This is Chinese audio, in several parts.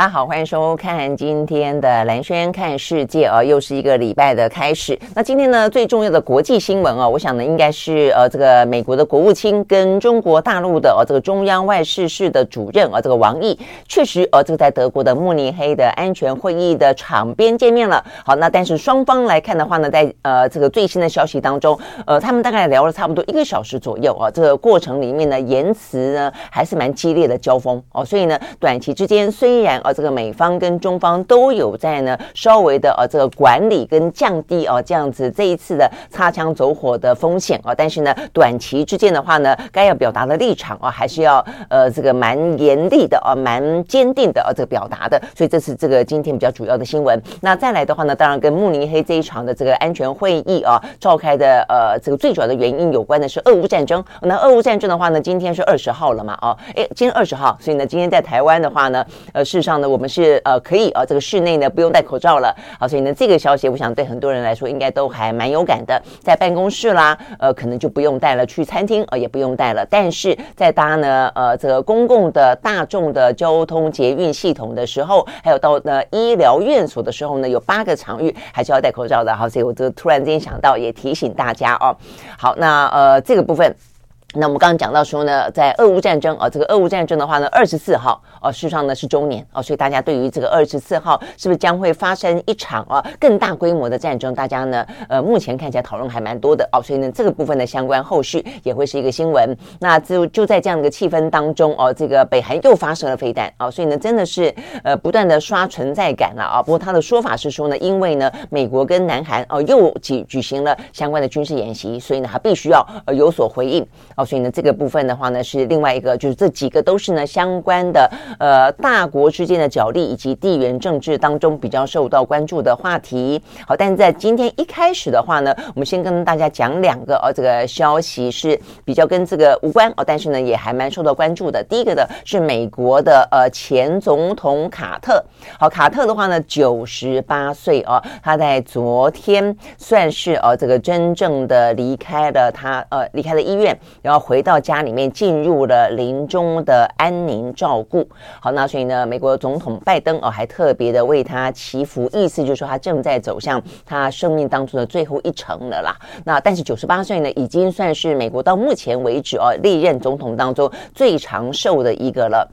大家好，欢迎收看今天的蓝轩看世界啊，又是一个礼拜的开始。那今天呢，最重要的国际新闻啊，我想呢，应该是呃，这个美国的国务卿跟中国大陆的呃、这个中央外事室的主任啊，这个王毅，确实呃、这个在德国的慕尼黑的安全会议的场边见面了。好，那但是双方来看的话呢，在呃这个最新的消息当中，呃，他们大概聊了差不多一个小时左右啊，这个过程里面呢，言辞呢还是蛮激烈的交锋哦、所以呢，短期之间虽然。这个美方跟中方都有在呢，稍微的呃这个管理跟降低啊，这样子这一次的擦枪走火的风险啊，但是呢，短期之间的话呢，该要表达的立场啊，还是要呃这个蛮严厉的啊，蛮坚定的啊，这个表达的，所以这是这个今天比较主要的新闻。那再来的话呢，当然跟慕尼黑这一场的这个安全会议啊召开的呃这个最主要的原因有关的是俄乌战争。那俄乌战争的话呢，今天是二十号了嘛？哦，哎，今天二十号，所以呢，今天在台湾的话呢，呃，事实上呢。我们是呃可以啊，这个室内呢不用戴口罩了，好，所以呢这个消息我想对很多人来说应该都还蛮有感的，在办公室啦，呃可能就不用戴了，去餐厅呃也不用戴了，但是在搭呢呃这个公共的大众的交通捷运系统的时候，还有到呢医疗院所的时候呢，有八个场域还是要戴口罩的，好，所以我就突然间想到也提醒大家哦，好，那呃这个部分。那我们刚刚讲到说呢，在俄乌战争啊，这个俄乌战争的话呢，二十四号啊，事实上呢是周年啊，所以大家对于这个二十四号是不是将会发生一场啊更大规模的战争，大家呢呃目前看起来讨论还蛮多的哦，所以呢这个部分的相关后续也会是一个新闻。那就就在这样的一个气氛当中哦，这个北韩又发射了飞弹啊，所以呢真的是呃不断的刷存在感了啊。不过他的说法是说呢，因为呢美国跟南韩哦又举举行了相关的军事演习，所以呢他必须要呃有所回应。所以呢，这个部分的话呢，是另外一个，就是这几个都是呢相关的，呃，大国之间的角力以及地缘政治当中比较受到关注的话题。好，但是在今天一开始的话呢，我们先跟大家讲两个哦，这个消息是比较跟这个无关哦，但是呢也还蛮受到关注的。第一个的是美国的呃前总统卡特，好，卡特的话呢九十八岁哦，他在昨天算是呃这个真正的离开了他呃离开了医院。然后回到家里面，进入了临终的安宁照顾。好，那所以呢，美国总统拜登哦，还特别的为他祈福，意思就是说他正在走向他生命当中的最后一程了啦。那但是九十八岁呢，已经算是美国到目前为止哦历任总统当中最长寿的一个了。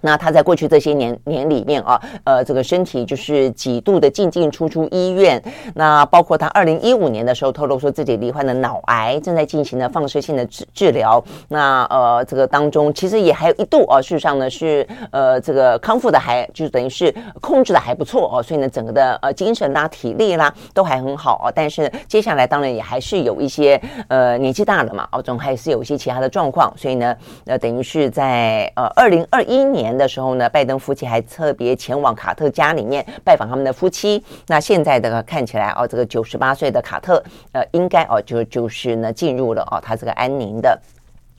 那他在过去这些年年里面啊，呃，这个身体就是几度的进进出出医院。那包括他二零一五年的时候透露说自己罹患了脑癌，正在进行了放射性的治治疗。那呃，这个当中其实也还有一度啊，事实上呢是呃这个康复的还就等于是控制的还不错哦，所以呢整个的呃精神啦、体力啦都还很好啊。但是接下来当然也还是有一些呃年纪大了嘛，哦，总还是有一些其他的状况。所以呢，呃，等于是在呃二零二一年。年的时候呢，拜登夫妻还特别前往卡特家里面拜访他们的夫妻。那现在的看起来哦，这个九十八岁的卡特，呃，应该哦就就是呢进入了哦他这个安宁的。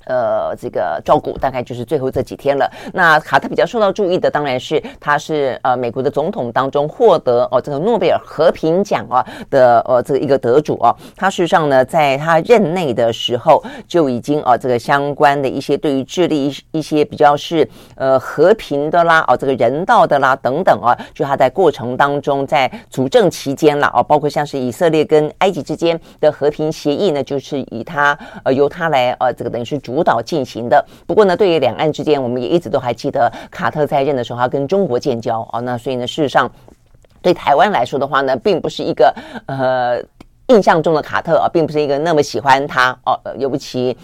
呃，这个照顾大概就是最后这几天了。那卡特比较受到注意的，当然是他是呃美国的总统当中获得哦这个诺贝尔和平奖啊的呃这个一个得主啊。他事实上呢，在他任内的时候就已经啊这个相关的一些对于智利一一些比较是呃和平的啦啊这个人道的啦等等啊，就他在过程当中在主政期间了啊，包括像是以色列跟埃及之间的和平协议呢，就是以他呃由他来呃这个等于是主。主导进行的。不过呢，对于两岸之间，我们也一直都还记得卡特在任的时候，他跟中国建交哦。那所以呢，事实上对台湾来说的话呢，并不是一个呃印象中的卡特啊，并不是一个那么喜欢他哦，尤其。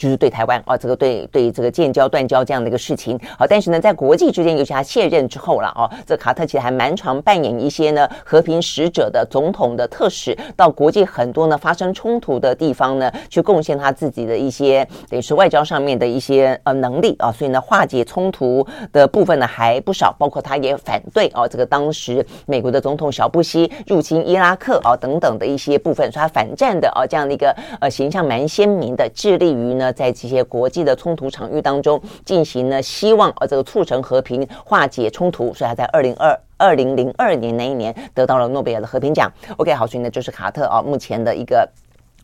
就是对台湾啊，这个对对这个建交断交这样的一个事情，好，但是呢，在国际之间，尤其他卸任之后了啊，这卡特其实还蛮常扮演一些呢和平使者的总统的特使，到国际很多呢发生冲突的地方呢，去贡献他自己的一些等于是外交上面的一些呃能力啊，所以呢化解冲突的部分呢还不少，包括他也反对啊这个当时美国的总统小布希入侵伊拉克啊等等的一些部分，所以他反战的啊这样的一个呃形象蛮鲜明的，致力于呢。在这些国际的冲突场域当中进行了，希望呃这个促成和平、化解冲突，所以他在二零二二零零二年那一年得到了诺贝尔的和平奖。OK，好，所以呢就是卡特啊，目前的一个。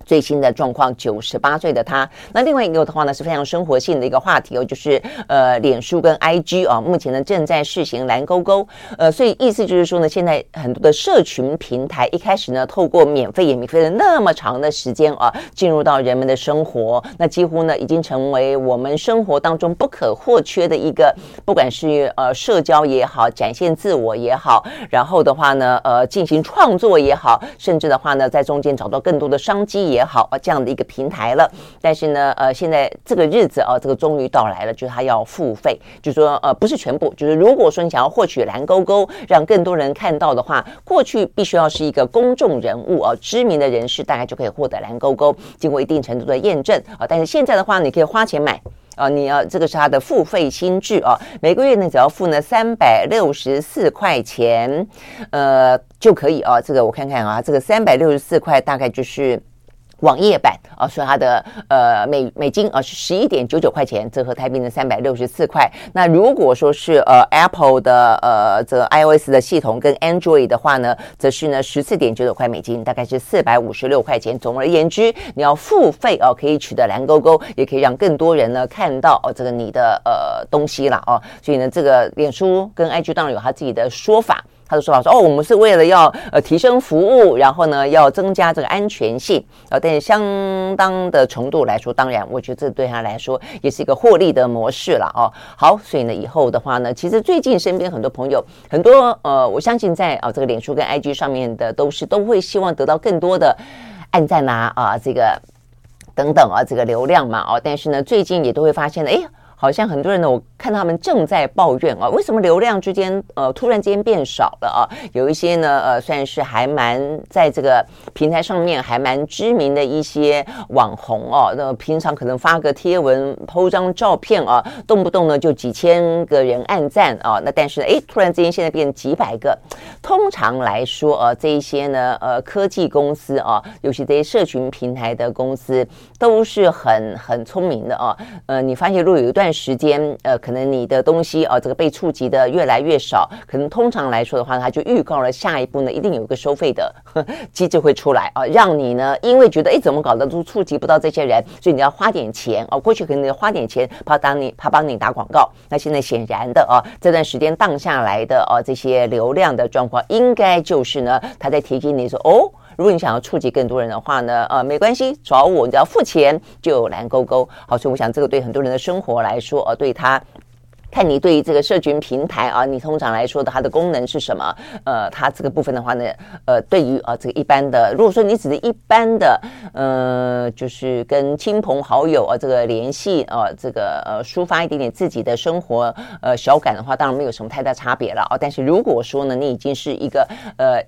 最新的状况，九十八岁的他。那另外一个的话呢，是非常生活性的一个话题哦，就是呃，脸书跟 IG 啊，目前呢正在试行蓝勾勾。呃，所以意思就是说呢，现在很多的社群平台一开始呢，透过免费也免费的那么长的时间啊，进入到人们的生活，那几乎呢已经成为我们生活当中不可或缺的一个，不管是呃社交也好，展现自我也好，然后的话呢，呃进行创作也好，甚至的话呢，在中间找到更多的商机也。也好啊，这样的一个平台了，但是呢，呃，现在这个日子啊，这个终于到来了，就是他要付费，就是说，呃，不是全部，就是如果说你想要获取蓝勾勾，让更多人看到的话，过去必须要是一个公众人物啊，知名的人士，大概就可以获得蓝勾勾，经过一定程度的验证啊，但是现在的话，你可以花钱买啊，你要这个是他的付费新制啊，每个月呢只要付呢三百六十四块钱，呃，就可以啊，这个我看看啊，这个三百六十四块大概就是。网页版啊，所以它的呃美美金啊是十一点九九块钱，折合台币呢三百六十四块。那如果说是呃 Apple 的呃这 iOS 的系统跟 Android 的话呢，则是呢十四点九九块美金，大概是四百五十六块钱。总而言之，你要付费哦，可以取得蓝勾勾，也可以让更多人呢看到哦这个你的呃东西了哦。所以呢，这个脸书跟 IG 当然有他自己的说法。他的说法说：“哦，我们是为了要呃提升服务，然后呢要增加这个安全性，呃，但是相当的程度来说，当然我觉得这对他来说也是一个获利的模式了哦。好，所以呢以后的话呢，其实最近身边很多朋友，很多呃，我相信在啊这个脸书跟 IG 上面的都是都会希望得到更多的按赞啊啊这个等等啊这个流量嘛哦，但是呢最近也都会发现呢哎。”好像很多人呢，我看他们正在抱怨啊，为什么流量之间呃突然间变少了啊？有一些呢呃算是还蛮在这个平台上面还蛮知名的一些网红哦，那平常可能发个贴文、po 张照片啊，动不动呢就几千个人按赞啊，那但是哎突然之间现在变几百个。通常来说呃这一些呢呃科技公司啊，尤其这些社群平台的公司都是很很聪明的啊。呃，你发现如果有一段。时间，呃，可能你的东西啊，这个被触及的越来越少，可能通常来说的话，它就预告了下一步呢，一定有一个收费的 机制会出来啊，让你呢，因为觉得哎，怎么搞的都触及不到这些人，所以你要花点钱啊，过去可能你要花点钱，怕当你怕帮你打广告，那现在显然的啊，这段时间荡下来的啊，这些流量的状况，应该就是呢，他在提醒你说哦。如果你想要触及更多人的话呢，呃，没关系，找我，你只要付钱就有蓝勾勾。好，所以我想这个对很多人的生活来说，呃，对他，看你对于这个社群平台啊，你通常来说的它的功能是什么？呃，它这个部分的话呢，呃，对于啊这个一般的，如果说你只是一般的，呃，就是跟亲朋好友啊这个联系啊，这个呃抒发一点点自己的生活呃小感的话，当然没有什么太大差别了啊。但是如果说呢，你已经是一个呃。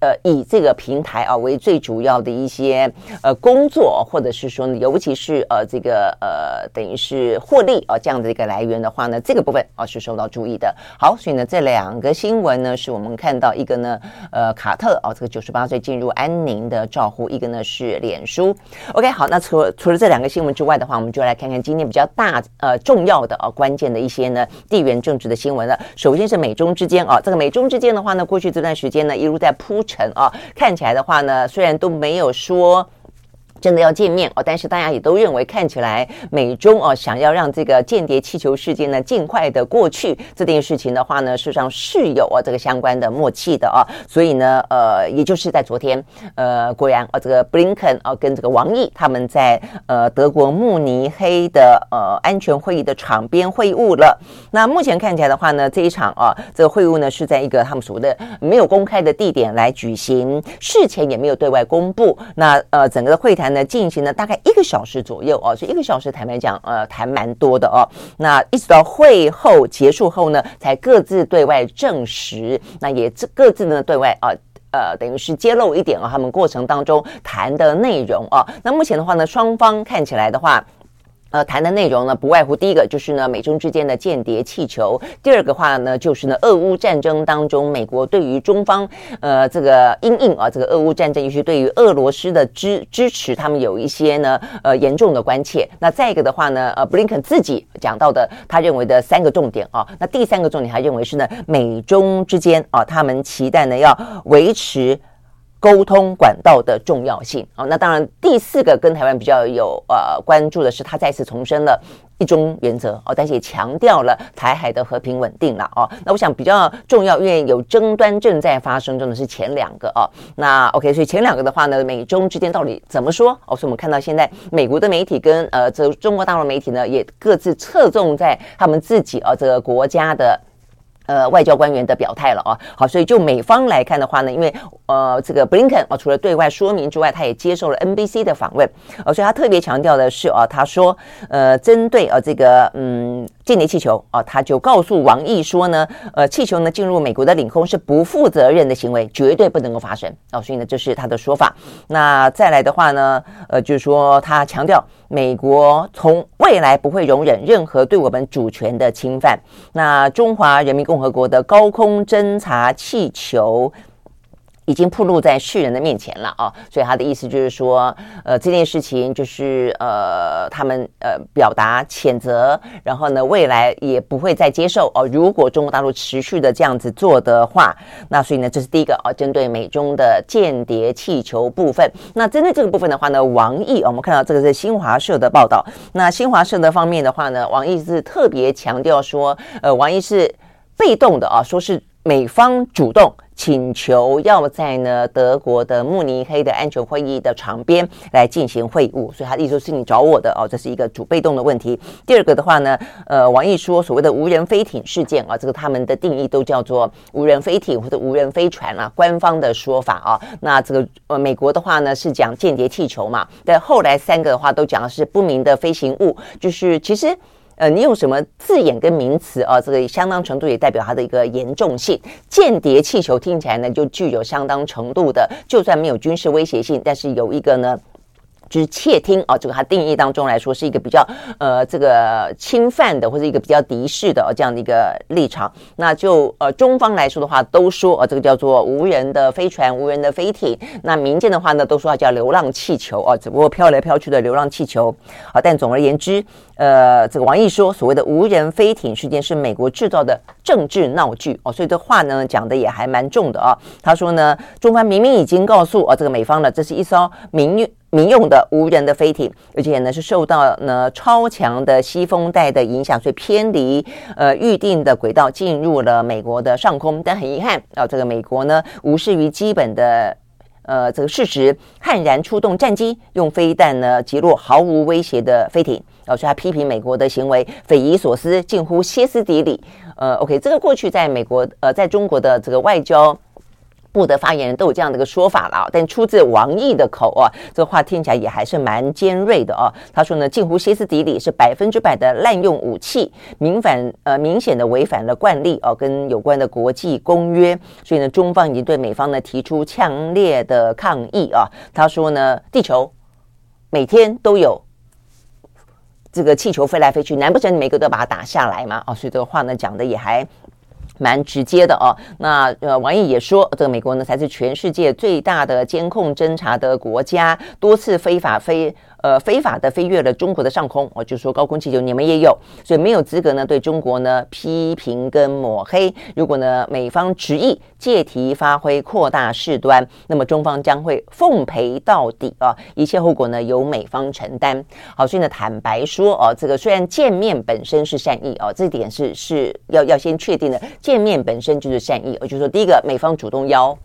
呃，以这个平台啊为最主要的一些呃工作，或者是说呢，尤其是呃这个呃等于是获利啊这样的一个来源的话呢，这个部分啊是受到注意的。好，所以呢这两个新闻呢，是我们看到一个呢呃卡特啊这个九十八岁进入安宁的照护，一个呢是脸书。OK，好，那除除了这两个新闻之外的话，我们就来看看今天比较大呃重要的啊关键的一些呢地缘政治的新闻了。首先是美中之间啊，这个美中之间的话呢，过去这段时间呢一路在。铺陈啊，看起来的话呢，虽然都没有说。真的要见面哦，但是大家也都认为，看起来美中哦想要让这个间谍气球事件呢尽快的过去，这件事情的话呢，事实上是有啊这个相关的默契的啊，所以呢，呃，也就是在昨天，呃，果然啊，这个布林肯啊跟这个王毅他们在呃德国慕尼黑的呃安全会议的场边会晤了。那目前看起来的话呢，这一场啊这个会晤呢是在一个他们所谓的没有公开的地点来举行，事前也没有对外公布。那呃整个的会谈。那，进行了大概一个小时左右哦，所以一个小时坦白讲，呃，谈蛮多的哦。那一直到会后结束后呢，才各自对外证实，那也各自呢对外啊，呃，等于是揭露一点啊，他们过程当中谈的内容啊。那目前的话呢，双方看起来的话。呃，谈的内容呢，不外乎第一个就是呢，美中之间的间谍气球；第二个话呢，就是呢，俄乌战争当中，美国对于中方，呃，这个因应啊，这个俄乌战争，尤其对于俄罗斯的支支持，他们有一些呢，呃，严重的关切。那再一个的话呢，呃，布林肯自己讲到的，他认为的三个重点啊，那第三个重点，他认为是呢，美中之间啊，他们期待呢要维持。沟通管道的重要性啊，那当然第四个跟台湾比较有呃关注的是，他再次重申了一中原则哦，但是也强调了台海的和平稳定了哦。那我想比较重要，因为有争端正在发生中的是前两个哦。那 OK，所以前两个的话呢，美中之间到底怎么说？哦，所以我们看到现在美国的媒体跟呃这中国大陆媒体呢，也各自侧重在他们自己啊这个国家的。呃，外交官员的表态了啊，好，所以就美方来看的话呢，因为呃，这个布林肯啊，除了对外说明之外，他也接受了 NBC 的访问，呃，所以他特别强调的是啊，他说，呃，针对呃这个嗯。间谍气球啊，他就告诉王毅说呢，呃，气球呢进入美国的领空是不负责任的行为，绝对不能够发生啊。所以呢，这是他的说法。那再来的话呢，呃，就是说他强调，美国从未来不会容忍任何对我们主权的侵犯。那中华人民共和国的高空侦察气球。已经暴露在世人的面前了啊，所以他的意思就是说，呃，这件事情就是呃，他们呃表达谴责，然后呢，未来也不会再接受哦。如果中国大陆持续的这样子做的话，那所以呢，这是第一个啊，针对美中的间谍气球部分。那针对这个部分的话呢，王毅，我们看到这个是新华社的报道。那新华社的方面的话呢，王毅是特别强调说，呃，王毅是被动的啊，说是美方主动。请求要在呢德国的慕尼黑的安全会议的场边来进行会晤，所以他的意思是你找我的哦，这是一个主被动的问题。第二个的话呢，呃，王毅说所谓的无人飞艇事件啊，这个他们的定义都叫做无人飞艇或者无人飞船啊，官方的说法啊。那这个呃美国的话呢是讲间谍气球嘛，但后来三个的话都讲的是不明的飞行物，就是其实。呃，你用什么字眼跟名词啊？这个相当程度也代表它的一个严重性。间谍气球听起来呢，就具有相当程度的，就算没有军事威胁性，但是有一个呢。就是窃听啊，这个它定义当中来说是一个比较呃这个侵犯的或者一个比较敌视的这样的一个立场。那就呃中方来说的话，都说呃这个叫做无人的飞船、无人的飞艇。那民间的话呢，都说它叫流浪气球啊，只不过飘来飘去的流浪气球。好，但总而言之，呃，这个王毅说所谓的无人飞艇事件是美国制造的政治闹剧哦，所以这话呢讲的也还蛮重的啊。他说呢，中方明明已经告诉啊这个美方了，这是一艘民用。民用的无人的飞艇，而且呢是受到呢超强的西风带的影响，所以偏离呃预定的轨道进入了美国的上空。但很遗憾啊，这个美国呢无视于基本的呃这个事实，悍然出动战机，用飞弹呢击落毫无威胁的飞艇。啊，所以他批评美国的行为匪夷所思，近乎歇斯底里。呃，OK，这个过去在美国呃在中国的这个外交。部的发言人都有这样的一个说法了啊，但出自王毅的口啊，这个话听起来也还是蛮尖锐的啊。他说呢，近乎歇斯底里，是百分之百的滥用武器，明反呃明显的违反了惯例啊，跟有关的国际公约。所以呢，中方已经对美方呢提出强烈的抗议啊。他说呢，地球每天都有这个气球飞来飞去，难不成你每个都把它打下来吗？啊，所以这个话呢讲的也还。蛮直接的哦，那呃，王毅也说，这个美国呢才是全世界最大的监控侦查的国家，多次非法飞。呃，非法的飞越了中国的上空，我就说高空气球你们也有，所以没有资格呢对中国呢批评跟抹黑。如果呢美方执意借题发挥，扩大事端，那么中方将会奉陪到底啊，一切后果呢由美方承担。好，所以呢坦白说哦，这个虽然见面本身是善意哦，这点是是要要先确定的，见面本身就是善意。我就说第一个，美方主动邀。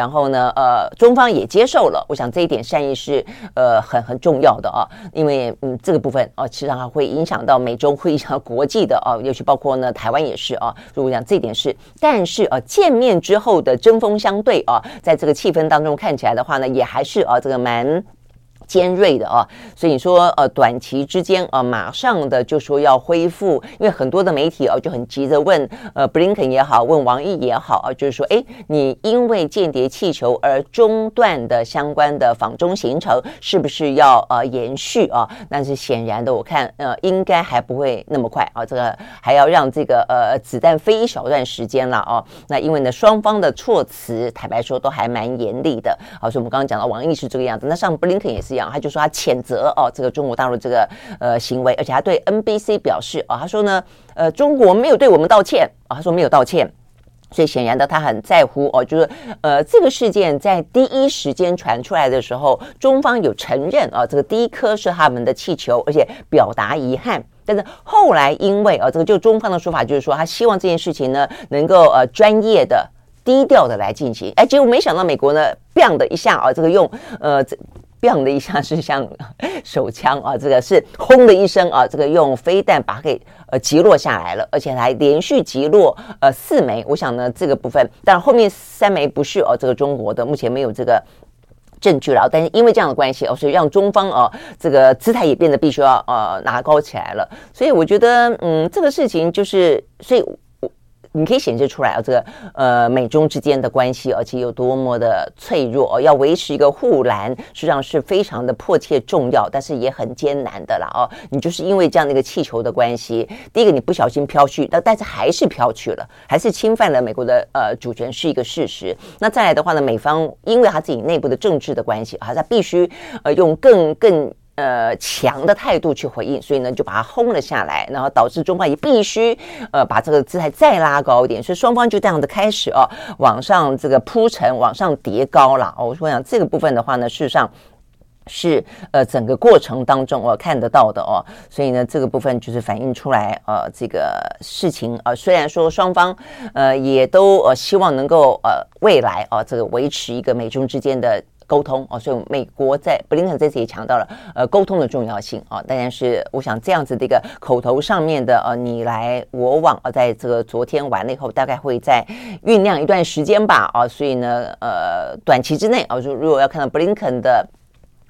然后呢，呃，中方也接受了，我想这一点善意是呃很很重要的啊，因为嗯这个部分啊，实际上还会影响到美中，会影响到国际的啊，尤其包括呢台湾也是啊，所以我想这一点是，但是啊见面之后的针锋相对啊，在这个气氛当中看起来的话呢，也还是啊这个蛮。尖锐的啊，所以你说呃，短期之间啊，马上的就说要恢复，因为很多的媒体啊就很急着问呃，布林肯也好，问王毅也好啊，就是说，哎，你因为间谍气球而中断的相关的访中行程是不是要呃延续啊？但是显然的，我看呃应该还不会那么快啊，这个还要让这个呃子弹飞一小段时间了啊。那因为呢，双方的措辞坦白说都还蛮严厉的啊，所以我们刚刚讲到王毅是这个样子，那上布林肯也是他就说他谴责哦，这个中国大陆这个呃行为，而且他对 NBC 表示啊、哦，他说呢，呃，中国没有对我们道歉啊、他说没有道歉，所以显然的他很在乎哦，就是呃这个事件在第一时间传出来的时候，中方有承认啊、哦，这个第一颗是他们的气球，而且表达遗憾，但是后来因为啊、哦，这个就中方的说法就是说，他希望这件事情呢能够呃专业的、低调的来进行，哎，结果没想到美国呢，bang 的一下啊、哦，这个用呃这。砰的一下是像手枪啊，这个是轰的一声啊，这个用飞弹把它给呃击落下来了，而且还连续击落呃四枚。我想呢，这个部分，但后面三枚不是哦，这个中国的目前没有这个证据了。但是因为这样的关系哦，所以让中方哦这个姿态也变得必须要呃拿高起来了。所以我觉得嗯，这个事情就是所以。你可以显示出来啊，这个呃美中之间的关系，而且有多么的脆弱，要维持一个护栏，实际上是非常的迫切重要，但是也很艰难的啦哦。你就是因为这样的一个气球的关系，第一个你不小心飘去，但但是还是飘去了，还是侵犯了美国的呃主权是一个事实。那再来的话呢，美方因为他自己内部的政治的关系啊，他必须呃用更更。呃，强的态度去回应，所以呢，就把它轰了下来，然后导致中方也必须呃把这个姿态再拉高一点，所以双方就这样的开始哦，往上这个铺陈，往上叠高了哦。我想这个部分的话呢，事实上是呃整个过程当中我、哦、看得到的哦，所以呢，这个部分就是反映出来呃这个事情呃虽然说双方呃也都呃希望能够呃未来啊、这个维持一个美中之间的。沟通哦，所以美国在布林肯这次也强调了呃沟通的重要性啊。当然是我想这样子的一个口头上面的呃你来我往啊，在这个昨天完了以后，大概会在酝酿一段时间吧啊。所以呢呃短期之内啊，如如果要看到布林肯的。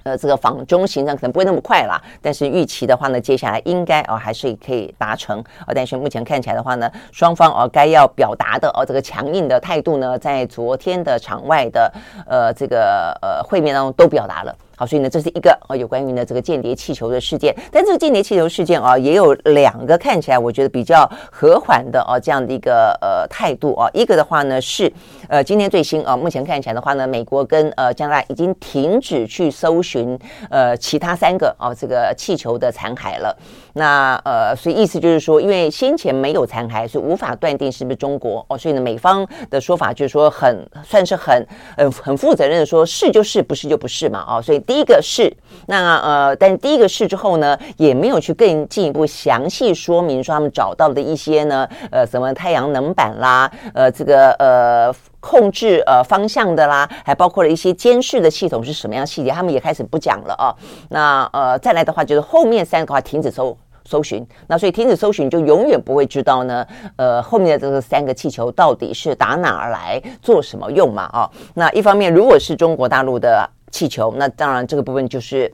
呃，这个访中行程可能不会那么快啦，但是预期的话呢，接下来应该哦还是可以达成哦。但是目前看起来的话呢，双方哦该要表达的哦这个强硬的态度呢，在昨天的场外的呃这个呃会面当中都表达了。好，所以呢，这是一个呃有关于呢这个间谍气球的事件。但这个间谍气球事件啊，也有两个看起来我觉得比较和缓的啊这样的一个呃态度啊。一个的话呢是呃今天最新啊，目前看起来的话呢，美国跟呃加拿大已经停止去搜寻呃其他三个啊这个气球的残骸了。那呃，所以意思就是说，因为先前没有残骸，所以无法断定是不是中国哦。所以呢，美方的说法就是说很算是很呃很负责任的说，是就是，不是就不是嘛啊。所以。第一个是那呃，但第一个是之后呢，也没有去更进一步详细说明说他们找到的一些呢，呃，什么太阳能板啦，呃，这个呃控制呃方向的啦，还包括了一些监视的系统是什么样细节，他们也开始不讲了啊。那呃，再来的话就是后面三个话停止搜搜寻，那所以停止搜寻就永远不会知道呢，呃，后面的这个三个气球到底是打哪儿来做什么用嘛啊。那一方面如果是中国大陆的。气球，那当然这个部分就是，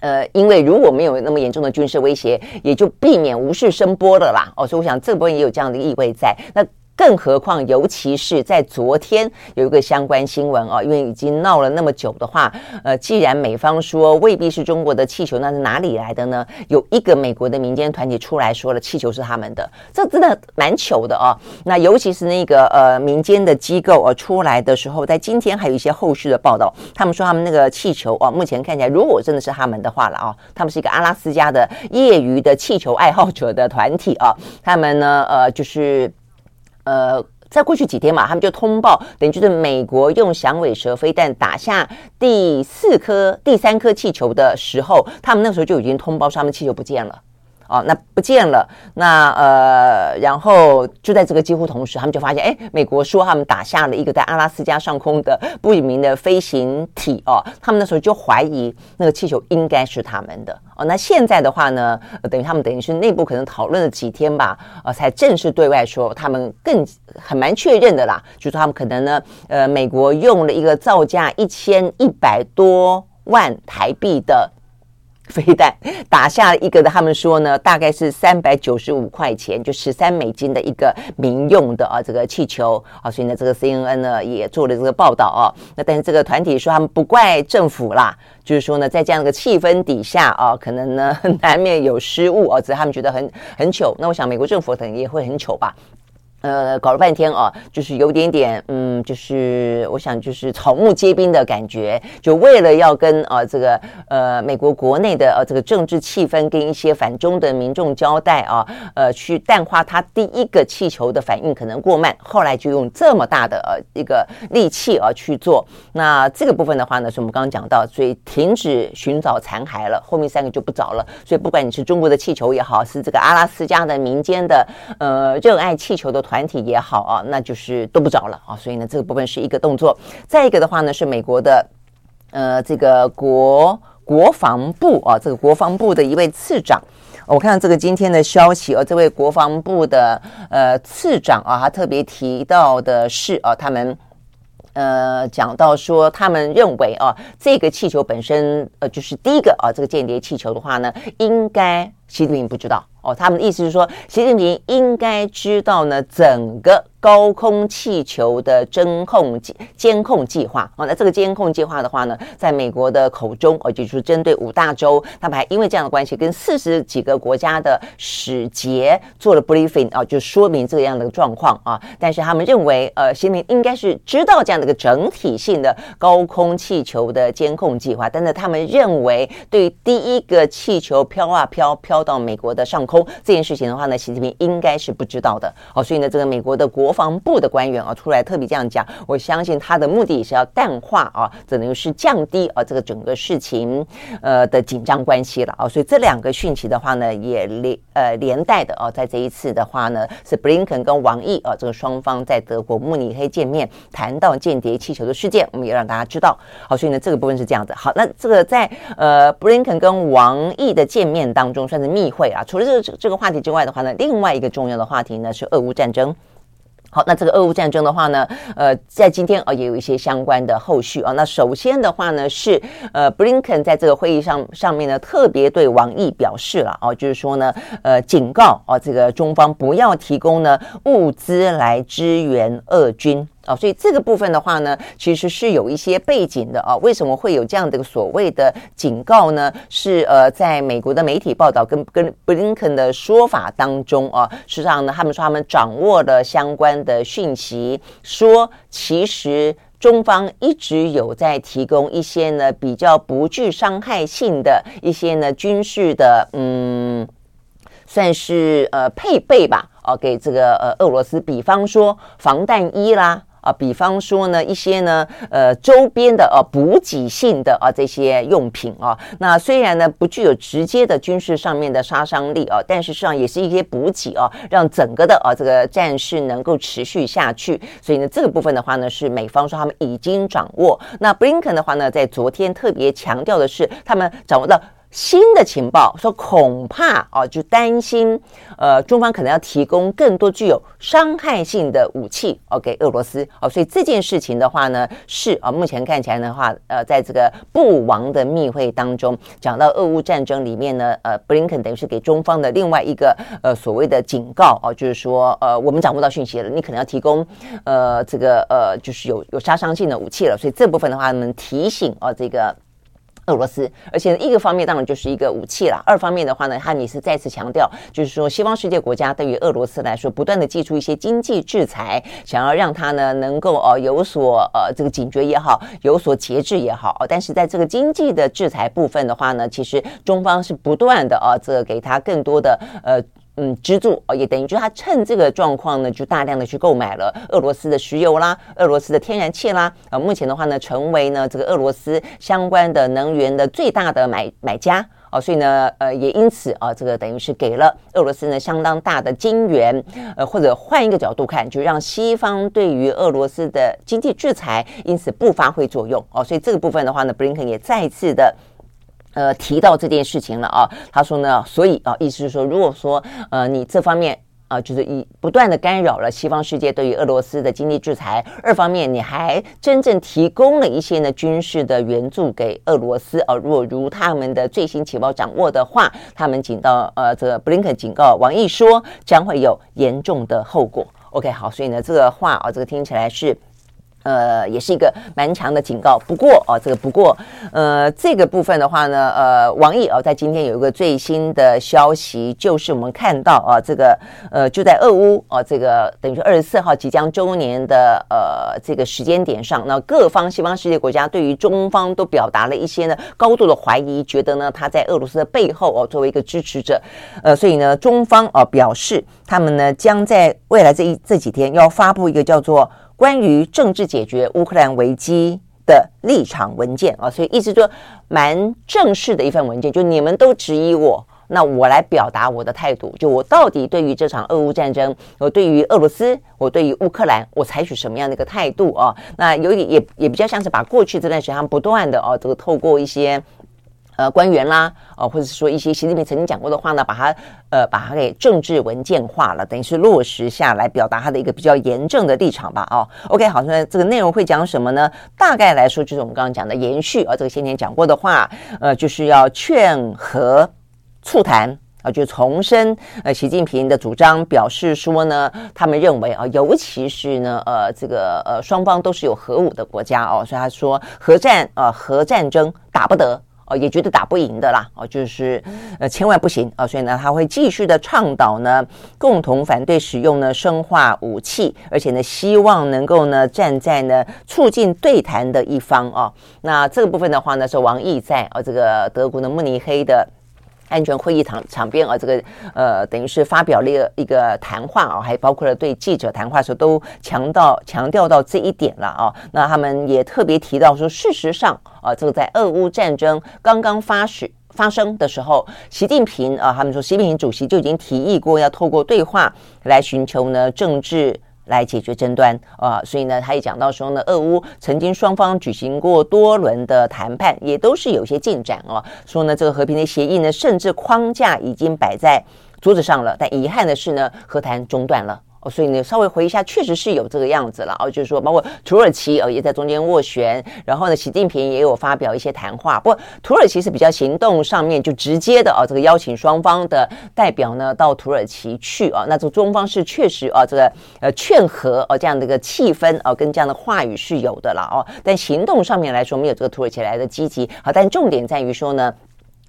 呃，因为如果没有那么严重的军事威胁，也就避免无事生波的啦。哦，所以我想这部分也有这样的意味在。那。更何况，尤其是在昨天有一个相关新闻啊，因为已经闹了那么久的话，呃，既然美方说未必是中国的气球，那是哪里来的呢？有一个美国的民间团体出来说了，气球是他们的，这真的蛮糗的哦。那尤其是那个呃民间的机构呃出来的时候，在今天还有一些后续的报道，他们说他们那个气球啊，目前看起来如果真的是他们的话了啊，他们是一个阿拉斯加的业余的气球爱好者的团体啊，他们呢呃就是。呃，在过去几天嘛，他们就通报，等于就是美国用响尾蛇飞弹打下第四颗、第三颗气球的时候，他们那时候就已经通报说他们气球不见了。哦，那不见了。那呃，然后就在这个几乎同时，他们就发现，哎，美国说他们打下了一个在阿拉斯加上空的不明的飞行体哦。他们那时候就怀疑那个气球应该是他们的哦。那现在的话呢，等于他们等于是内部可能讨论了几天吧，呃，才正式对外说他们更很蛮确认的啦，就是他们可能呢，呃，美国用了一个造价一千一百多万台币的。飞弹打下了一个，他们说呢，大概是三百九十五块钱，就十三美金的一个民用的啊这个气球啊，所以呢，这个 CNN 呢也做了这个报道啊。那但是这个团体说他们不怪政府啦，就是说呢，在这样的一个气氛底下啊，可能呢 难免有失误啊，只是他们觉得很很糗。那我想美国政府可能也会很糗吧。呃，搞了半天啊，就是有点点，嗯，就是我想就是草木皆兵的感觉，就为了要跟啊这个呃美国国内的呃这个政治气氛跟一些反中的民众交代啊，呃去淡化他第一个气球的反应可能过慢，后来就用这么大的呃一个力气啊去做。那这个部分的话呢，是我们刚刚讲到，所以停止寻找残骸了，后面三个就不找了。所以不管你是中国的气球也好，是这个阿拉斯加的民间的呃热爱气球的团。团体也好啊，那就是都不找了啊，所以呢，这个部分是一个动作。再一个的话呢，是美国的呃这个国国防部啊，这个国防部的一位次长，我看到这个今天的消息啊，这位国防部的呃次长啊，他特别提到的是啊，他们呃讲到说，他们认为啊，这个气球本身呃就是第一个啊，这个间谍气球的话呢，应该习近平不知道。哦，他们的意思是说，习近平应该知道呢，整个高空气球的侦控计监控计划。哦，那这个监控计划的话呢，在美国的口中，哦，就是针对五大洲，他们还因为这样的关系，跟四十几个国家的使节做了 briefing 啊，就说明这样的状况啊。但是他们认为，呃，习近平应该是知道这样的一个整体性的高空气球的监控计划，但是他们认为，对于第一个气球飘啊飘，飘到美国的上空。这件事情的话呢，习近平应该是不知道的哦，所以呢，这个美国的国防部的官员啊出来特别这样讲，我相信他的目的也是要淡化啊，只能是降低啊这个整个事情呃的紧张关系了啊，所以这两个讯息的话呢，也连呃连带的啊，在这一次的话呢，是布林肯跟王毅啊这个双方在德国慕尼黑见面，谈到间谍气球的事件，我们也让大家知道。好，所以呢，这个部分是这样子。好，那这个在呃布林肯跟王毅的见面当中算是密会啊，除了这个。这个话题之外的话呢，另外一个重要的话题呢是俄乌战争。好，那这个俄乌战争的话呢，呃，在今天啊也有一些相关的后续啊。那首先的话呢是呃，布林肯在这个会议上上面呢特别对王毅表示了啊，就是说呢，呃，警告啊，这个中方不要提供呢物资来支援俄军。啊，所以这个部分的话呢，其实是有一些背景的啊。为什么会有这样的个所谓的警告呢？是呃，在美国的媒体报道跟跟布林肯的说法当中啊，实际上呢，他们说他们掌握了相关的讯息，说其实中方一直有在提供一些呢比较不具伤害性的一些呢军事的嗯，算是呃配备吧，哦，给这个呃俄罗斯，比方说防弹衣啦。啊，比方说呢，一些呢，呃，周边的呃补给性的啊这些用品啊，那虽然呢不具有直接的军事上面的杀伤力啊，但是实际上也是一些补给啊，让整个的啊这个战事能够持续下去。所以呢，这个部分的话呢，是美方说他们已经掌握。那布林肯的话呢，在昨天特别强调的是，他们掌握到。新的情报说，恐怕啊，就担心，呃，中方可能要提供更多具有伤害性的武器哦给俄罗斯哦，所以这件事情的话呢，是啊，目前看起来的话，呃，在这个布王的密会当中，讲到俄乌战争里面呢，呃，布林肯等于是给中方的另外一个呃所谓的警告哦，就是说，呃，我们掌握到讯息了，你可能要提供呃这个呃就是有有杀伤性的武器了，所以这部分的话呢，提醒哦这个。俄罗斯，而且一个方面当然就是一个武器了。二方面的话呢，他也是再次强调，就是说西方世界国家对于俄罗斯来说，不断的祭出一些经济制裁，想要让他呢能够呃有所呃这个警觉也好，有所节制也好。但是在这个经济的制裁部分的话呢，其实中方是不断的呃这个给他更多的呃。嗯，支柱哦，也等于就是他趁这个状况呢，就大量的去购买了俄罗斯的石油啦，俄罗斯的天然气啦。啊，目前的话呢，成为呢这个俄罗斯相关的能源的最大的买买家哦，所以呢，呃，也因此啊，这个等于是给了俄罗斯呢相当大的金援。呃，或者换一个角度看，就让西方对于俄罗斯的经济制裁因此不发挥作用哦。所以这个部分的话呢，布林肯也再次的。呃，提到这件事情了啊，他说呢，所以啊，意思是说，如果说呃，你这方面啊，就是以不断的干扰了西方世界对于俄罗斯的经济制裁；二方面，你还真正提供了一些呢军事的援助给俄罗斯。啊，如果如他们的最新情报掌握的话，他们警告呃，这个布林肯警告王毅说将会有严重的后果。OK，好，所以呢，这个话啊，这个听起来是。呃，也是一个蛮强的警告。不过哦，这个不过，呃，这个部分的话呢，呃，王毅哦，在今天有一个最新的消息，就是我们看到啊，这个呃，就在俄乌啊，这个等于说二十四号即将周年的呃这个时间点上，那各方西方世界国家对于中方都表达了一些呢高度的怀疑，觉得呢他在俄罗斯的背后哦作为一个支持者，呃，所以呢中方哦表示，他们呢将在未来这一这几天要发布一个叫做。关于政治解决乌克兰危机的立场文件啊，所以意思说蛮正式的一份文件，就你们都质疑我，那我来表达我的态度，就我到底对于这场俄乌战争，我对于俄罗斯，我对于乌克兰，我采取什么样的一个态度啊？那有点也也比较像是把过去这段时间不断的哦，这个透过一些。呃，官员啦，呃，或者是说一些习近平曾经讲过的话呢，把它呃，把它给政治文件化了，等于是落实下来，表达他的一个比较严正的立场吧。哦，OK，好，那这个内容会讲什么呢？大概来说，就是我们刚刚讲的延续啊，这个先前讲过的话，呃，就是要劝和促谈啊，就重申呃，习近平的主张，表示说呢，他们认为啊，尤其是呢，呃，这个呃，双方都是有核武的国家哦，所以他说核战啊，核战争打不得。哦，也觉得打不赢的啦，哦，就是呃，千万不行啊，所以呢，他会继续的倡导呢，共同反对使用呢生化武器，而且呢，希望能够呢站在呢促进对谈的一方哦。那这个部分的话呢，是王毅在呃这个德国的慕尼黑的。安全会议场场边啊，这个呃，等于是发表了一个一个谈话啊，还包括了对记者谈话的时候都强调强调到这一点了啊。那他们也特别提到说，事实上啊，这个在俄乌战争刚刚发始发生的时候，习近平啊，他们说习近平主席就已经提议过要透过对话来寻求呢政治。来解决争端啊，所以呢，他也讲到说呢，俄乌曾经双方举行过多轮的谈判，也都是有些进展哦。说呢，这个和平的协议呢，甚至框架已经摆在桌子上了，但遗憾的是呢，和谈中断了。所以呢，稍微回忆一下，确实是有这个样子了哦，就是说，包括土耳其哦也在中间斡旋，然后呢，习近平也有发表一些谈话。不过土耳其是比较行动上面就直接的啊，这个邀请双方的代表呢到土耳其去啊，那这中方是确实啊，这个呃劝和哦这样的一个气氛啊，跟这样的话语是有的了哦，但行动上面来说没有这个土耳其来的积极。好，但重点在于说呢。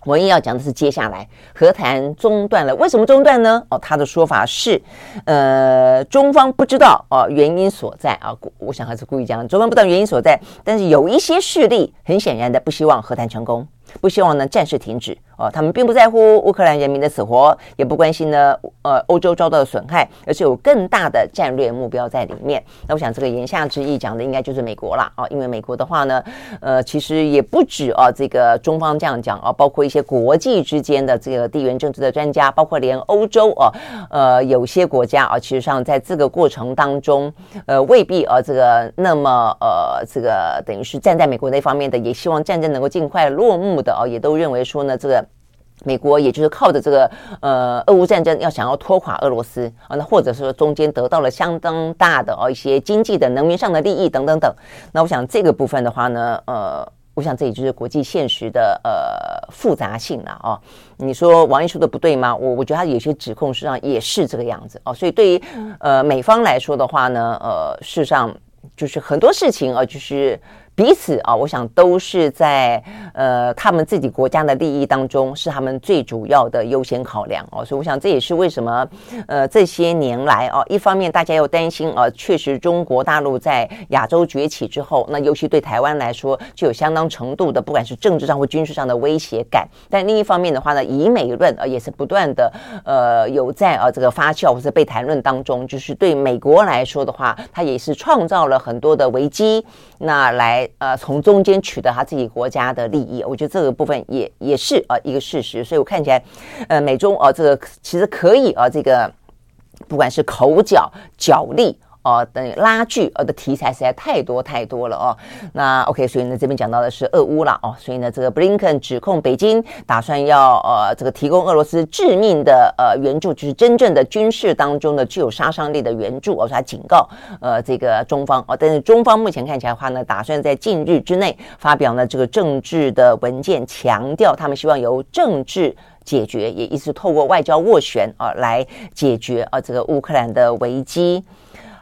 我也要讲的是，接下来和谈中断了，为什么中断呢？哦，他的说法是，呃，中方不知道哦原因所在啊，我想还是故意讲，中方不知道原因所在，但是有一些势力很显然的不希望和谈成功。不希望呢战事停止哦，他们并不在乎乌克兰人民的死活，也不关心呢呃欧洲遭到的损害，而是有更大的战略目标在里面。那我想这个言下之意讲的应该就是美国了啊，因为美国的话呢，呃其实也不止啊这个中方这样讲啊，包括一些国际之间的这个地缘政治的专家，包括连欧洲啊，呃有些国家啊，其实上在这个过程当中，呃未必啊这个那么呃这个等于是站在美国那方面的，也希望战争能够尽快落幕。的哦，也都认为说呢，这个美国也就是靠着这个呃俄乌战争要想要拖垮俄罗斯啊，那或者说中间得到了相当大的哦一些经济的能源上的利益等等等。那我想这个部分的话呢，呃，我想这也就是国际现实的呃复杂性了哦。你说王毅说的不对吗？我我觉得他有些指控实际上也是这个样子哦。所以对于呃美方来说的话呢，呃，事实上就是很多事情啊，就是。彼此啊，我想都是在呃他们自己国家的利益当中，是他们最主要的优先考量哦。所以我想这也是为什么呃这些年来啊，一方面大家又担心啊，确实中国大陆在亚洲崛起之后，那尤其对台湾来说，就有相当程度的不管是政治上或军事上的威胁感。但另一方面的话呢，以美论啊也是不断的呃有在啊这个发酵或者被谈论当中，就是对美国来说的话，它也是创造了很多的危机，那来。呃，从中间取得他自己国家的利益，我觉得这个部分也也是啊一个事实，所以我看起来，呃，美中啊这个其实可以啊这个，不管是口角角力。哦，等于拉锯呃的题材实在太多太多了哦。那 OK，所以呢这边讲到的是俄乌了哦，所以呢这个布林肯指控北京打算要呃这个提供俄罗斯致命的呃援助，就是真正的军事当中的具有杀伤力的援助，而且他警告呃这个中方哦，但是中方目前看起来的话呢，打算在近日之内发表呢这个政治的文件，强调他们希望由政治解决，也意思透过外交斡旋啊来解决啊这个乌克兰的危机。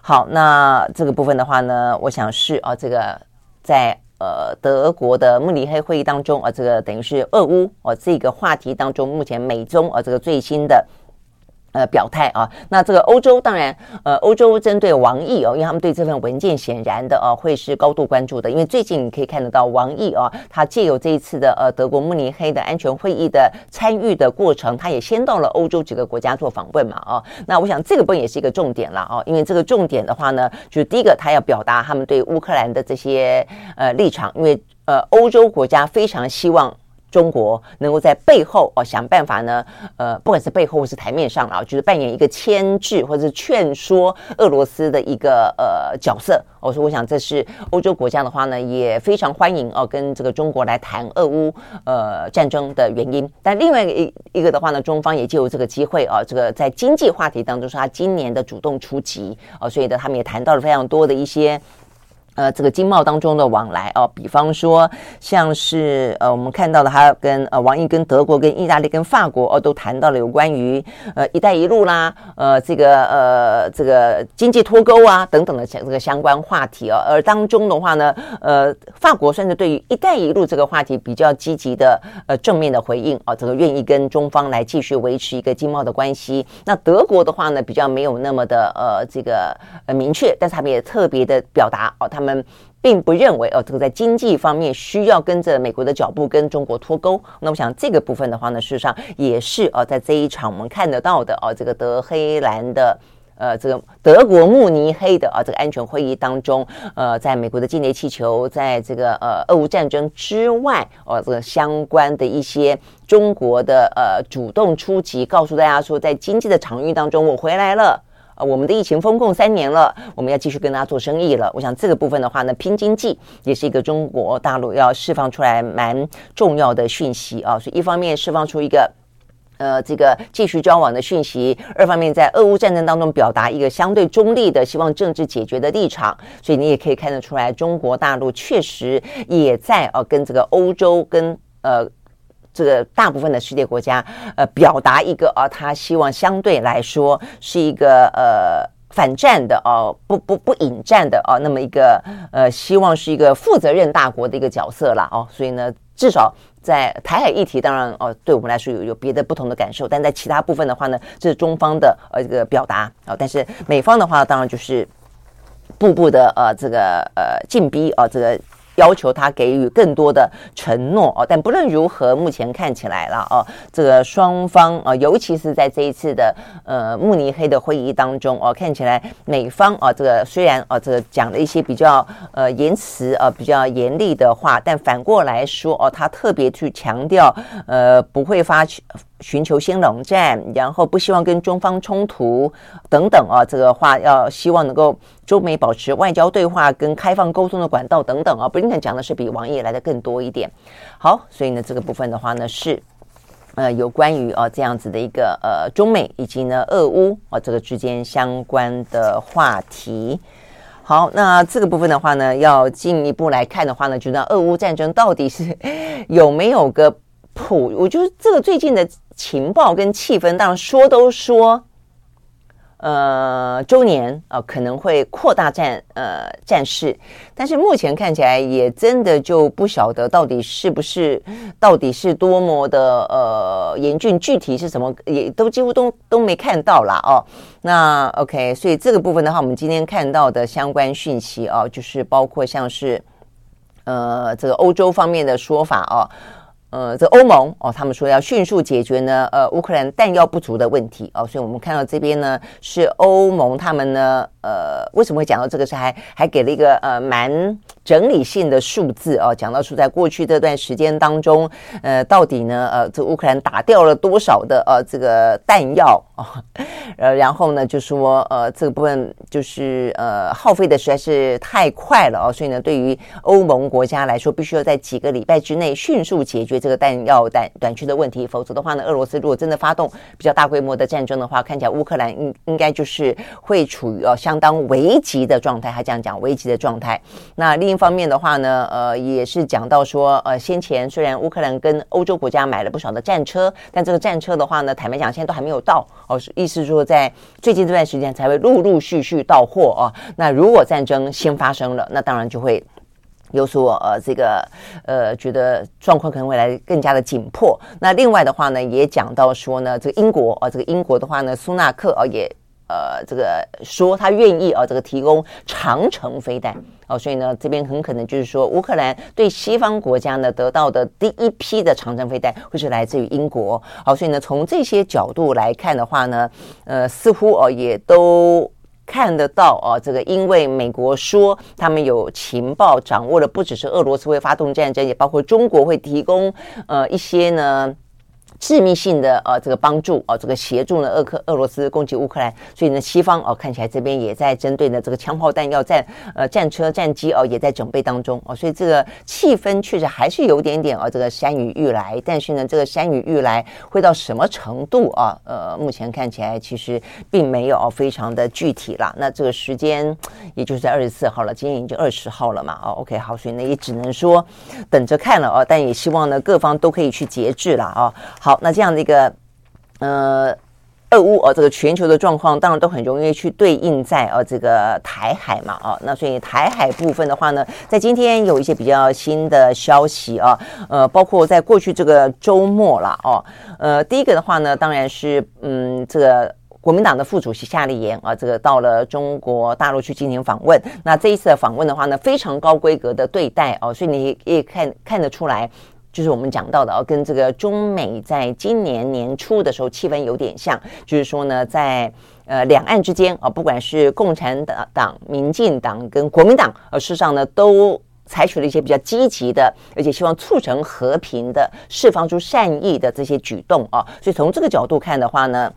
好，那这个部分的话呢，我想是啊，这个在呃德国的慕尼黑会议当中啊，这个等于是俄乌啊这个话题当中，目前美中啊这个最新的。呃，表态啊，那这个欧洲当然，呃，欧洲针对王毅哦，因为他们对这份文件显然的呃会是高度关注的，因为最近你可以看得到王毅啊，他借由这一次的呃德国慕尼黑的安全会议的参与的过程，他也先到了欧洲几个国家做访问嘛，啊，那我想这个部分也是一个重点了啊，因为这个重点的话呢，就是第一个他要表达他们对乌克兰的这些呃立场，因为呃欧洲国家非常希望。中国能够在背后哦想办法呢，呃，不管是背后或是台面上啊，就是扮演一个牵制或者是劝说俄罗斯的一个呃角色。我说，我想这是欧洲国家的话呢，也非常欢迎哦，跟这个中国来谈俄乌呃战争的原因。但另外一一个的话呢，中方也借由这个机会啊，这个在经济话题当中，是他今年的主动出击啊，所以呢，他们也谈到了非常多的一些。呃，这个经贸当中的往来哦，比方说像是呃，我们看到的，他跟呃王毅跟德国、跟意大利、跟法国哦，都谈到了有关于呃“一带一路”啦，呃，这个呃这个经济脱钩啊等等的这个相关话题哦。而当中的话呢，呃，法国算是对于“一带一路”这个话题比较积极的呃正面的回应哦，这个愿意跟中方来继续维持一个经贸的关系。那德国的话呢，比较没有那么的呃这个呃明确，但是他们也特别的表达哦，他们。们并不认为哦，这个在经济方面需要跟着美国的脚步跟中国脱钩。那我想这个部分的话呢，事实上也是哦，在这一场我们看得到的哦，这个德黑兰的呃，这个德国慕尼黑的啊这个安全会议当中，呃，在美国的间谍气球，在这个呃俄乌战争之外哦，这个相关的一些中国的呃主动出击，告诉大家说，在经济的场域当中，我回来了。啊，我们的疫情封控三年了，我们要继续跟大家做生意了。我想这个部分的话呢，拼经济也是一个中国大陆要释放出来蛮重要的讯息啊。所以一方面释放出一个呃这个继续交往的讯息，二方面在俄乌战争当中表达一个相对中立的希望政治解决的立场。所以你也可以看得出来，中国大陆确实也在啊跟这个欧洲跟呃。这个大部分的世界国家，呃，表达一个啊，他希望相对来说是一个呃反战的哦、不不不引战的哦、那么一个呃，希望是一个负责任大国的一个角色了哦、所以呢，至少在台海议题，当然哦、对我们来说有有别的不同的感受，但在其他部分的话呢，这是中方的呃这个表达啊，但是美方的话，当然就是步步的呃这个呃进逼啊这个。要求他给予更多的承诺哦，但不论如何，目前看起来了哦，这个双方啊，尤其是在这一次的呃慕尼黑的会议当中哦，看起来美方啊，这个虽然啊，这个讲了一些比较呃言辞啊比较严厉的话，但反过来说哦，他特别去强调呃不会发起。寻求新冷战，然后不希望跟中方冲突等等啊，这个话要希望能够中美保持外交对话跟开放沟通的管道等等啊。布林肯讲的是比王毅来的更多一点。好，所以呢，这个部分的话呢是呃有关于啊这样子的一个呃中美以及呢俄乌啊这个之间相关的话题。好，那这个部分的话呢，要进一步来看的话呢，就那俄乌战争到底是 有没有个谱？我觉得这个最近的。情报跟气氛，当然说都说，呃，周年啊、可能会扩大战呃战事，但是目前看起来也真的就不晓得到底是不是，到底是多么的呃严峻，具体是什么也都几乎都都没看到啦哦。那 OK，所以这个部分的话，我们今天看到的相关讯息啊，就是包括像是呃这个欧洲方面的说法哦。呃，这欧盟哦，他们说要迅速解决呢，呃，乌克兰弹药不足的问题。哦，所以我们看到这边呢是欧盟他们呢，呃，为什么会讲到这个是还还给了一个呃蛮整理性的数字哦，讲到说在过去这段时间当中，呃，到底呢，呃，这乌克兰打掉了多少的呃这个弹药啊？呃，然后呢，就说呃这个部分就是呃耗费的实在是太快了哦，所以呢，对于欧盟国家来说，必须要在几个礼拜之内迅速解决这个弹药短短缺的问题，否则的话呢，俄罗斯如果真的发动比较大规模的战争的话，看起来乌克兰应应该就是会处于呃相当危急的状态。他这样讲，危急的状态。那另一方面的话呢，呃，也是讲到说，呃，先前虽然乌克兰跟欧洲国家买了不少的战车，但这个战车的话呢，坦白讲，现在都还没有到哦，意思说在最近这段时间才会陆陆续续到货哦。那如果战争先发生了，那当然就会。有所呃，这个呃，觉得状况可能会来更加的紧迫。那另外的话呢，也讲到说呢，这个英国啊，这个英国的话呢，苏纳克啊也呃，这个说他愿意啊，这个提供长城飞弹哦，所以呢，这边很可能就是说，乌克兰对西方国家呢得到的第一批的长城飞弹会是来自于英国。好，所以呢，从这些角度来看的话呢，呃，似乎哦也都。看得到啊，这个因为美国说他们有情报掌握了，不只是俄罗斯会发动战争，也包括中国会提供呃一些呢。致命性的呃这个帮助哦，这个协助呢，俄克俄罗斯攻击乌克兰，所以呢，西方哦看起来这边也在针对呢这个枪炮弹药战呃战车战机哦也在准备当中哦，所以这个气氛确实还是有点点哦这个山雨欲来，但是呢这个山雨欲来会到什么程度啊？呃，目前看起来其实并没有非常的具体啦。那这个时间也就是在二十四号了，今天已经二十号了嘛？哦，OK 好，所以呢也只能说等着看了哦，但也希望呢各方都可以去节制了啊。好，那这样的一个，呃，俄乌哦，这个全球的状况当然都很容易去对应在呃这个台海嘛，哦，那所以台海部分的话呢，在今天有一些比较新的消息啊，呃，包括在过去这个周末了哦，呃，第一个的话呢，当然是嗯，这个国民党的副主席夏立言啊，这个到了中国大陆去进行访问，那这一次的访问的话呢，非常高规格的对待哦，所以你也看看得出来。就是我们讲到的啊，跟这个中美在今年年初的时候气氛有点像，就是说呢，在呃两岸之间啊，不管是共产党、党、民进党跟国民党，呃，事实上呢，都采取了一些比较积极的，而且希望促成和平的、释放出善意的这些举动啊。所以从这个角度看的话呢。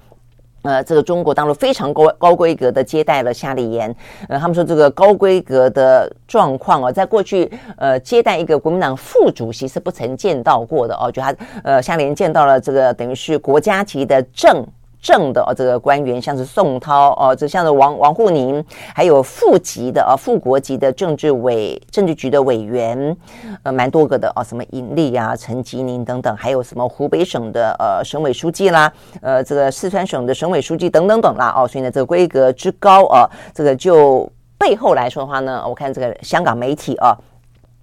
呃，这个中国大陆非常高高规格的接待了夏立言。呃，他们说这个高规格的状况哦，在过去呃接待一个国民党副主席是不曾见到过的哦。就他呃夏立言见到了这个等于是国家级的正。正的哦，这个官员像是宋涛哦，这像是王王沪宁，还有副级的啊，副国级的政治委政治局的委员，呃，蛮多个的哦，什么尹力啊、陈吉宁等等，还有什么湖北省的呃省委书记啦，呃，这个四川省的省委书记等等等啦哦，所以呢，这个规格之高啊，这个就背后来说的话呢，我看这个香港媒体啊，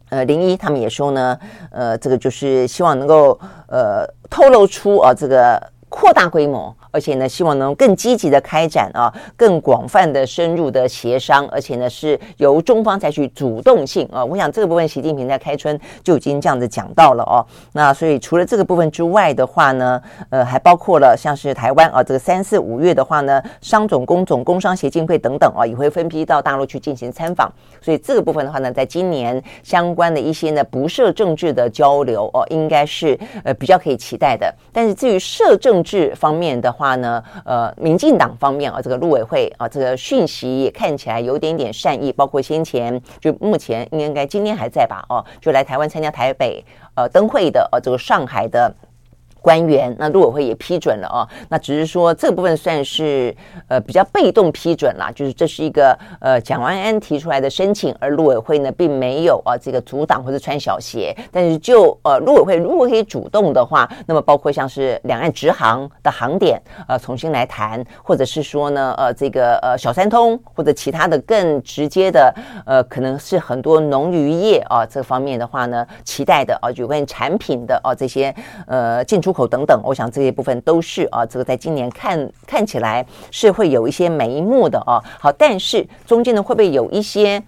呃，零一他们也说呢，呃，这个就是希望能够呃透露出啊这个扩大规模。而且呢，希望能更积极的开展啊，更广泛的深入的协商，而且呢，是由中方采取主动性啊。我想这个部分，习近平在开春就已经这样子讲到了哦。那所以除了这个部分之外的话呢，呃，还包括了像是台湾啊，这个三四五月的话呢，商总、工总、工商协进会等等啊，也会分批到大陆去进行参访。所以这个部分的话呢，在今年相关的一些呢不设政治的交流哦，应该是呃比较可以期待的。但是至于设政治方面的话，话呢，呃，民进党方面啊，这个陆委会啊，这个讯息也看起来有点点善意，包括先前就目前应该今天还在吧，哦，就来台湾参加台北呃灯会的呃这个上海的。官员，那陆委会也批准了哦。那只是说这部分算是呃比较被动批准啦，就是这是一个呃蒋万安提出来的申请，而陆委会呢并没有啊这个阻挡或者穿小鞋。但是就呃陆委会如果可以主动的话，那么包括像是两岸直航的航点呃重新来谈，或者是说呢呃这个呃小三通或者其他的更直接的呃可能是很多农渔业啊这方面的话呢期待的啊有关产品的啊这些呃进出。口等等，我想这些部分都是啊，这个在今年看看起来是会有一些眉目的啊。好，但是中间呢会不会有一些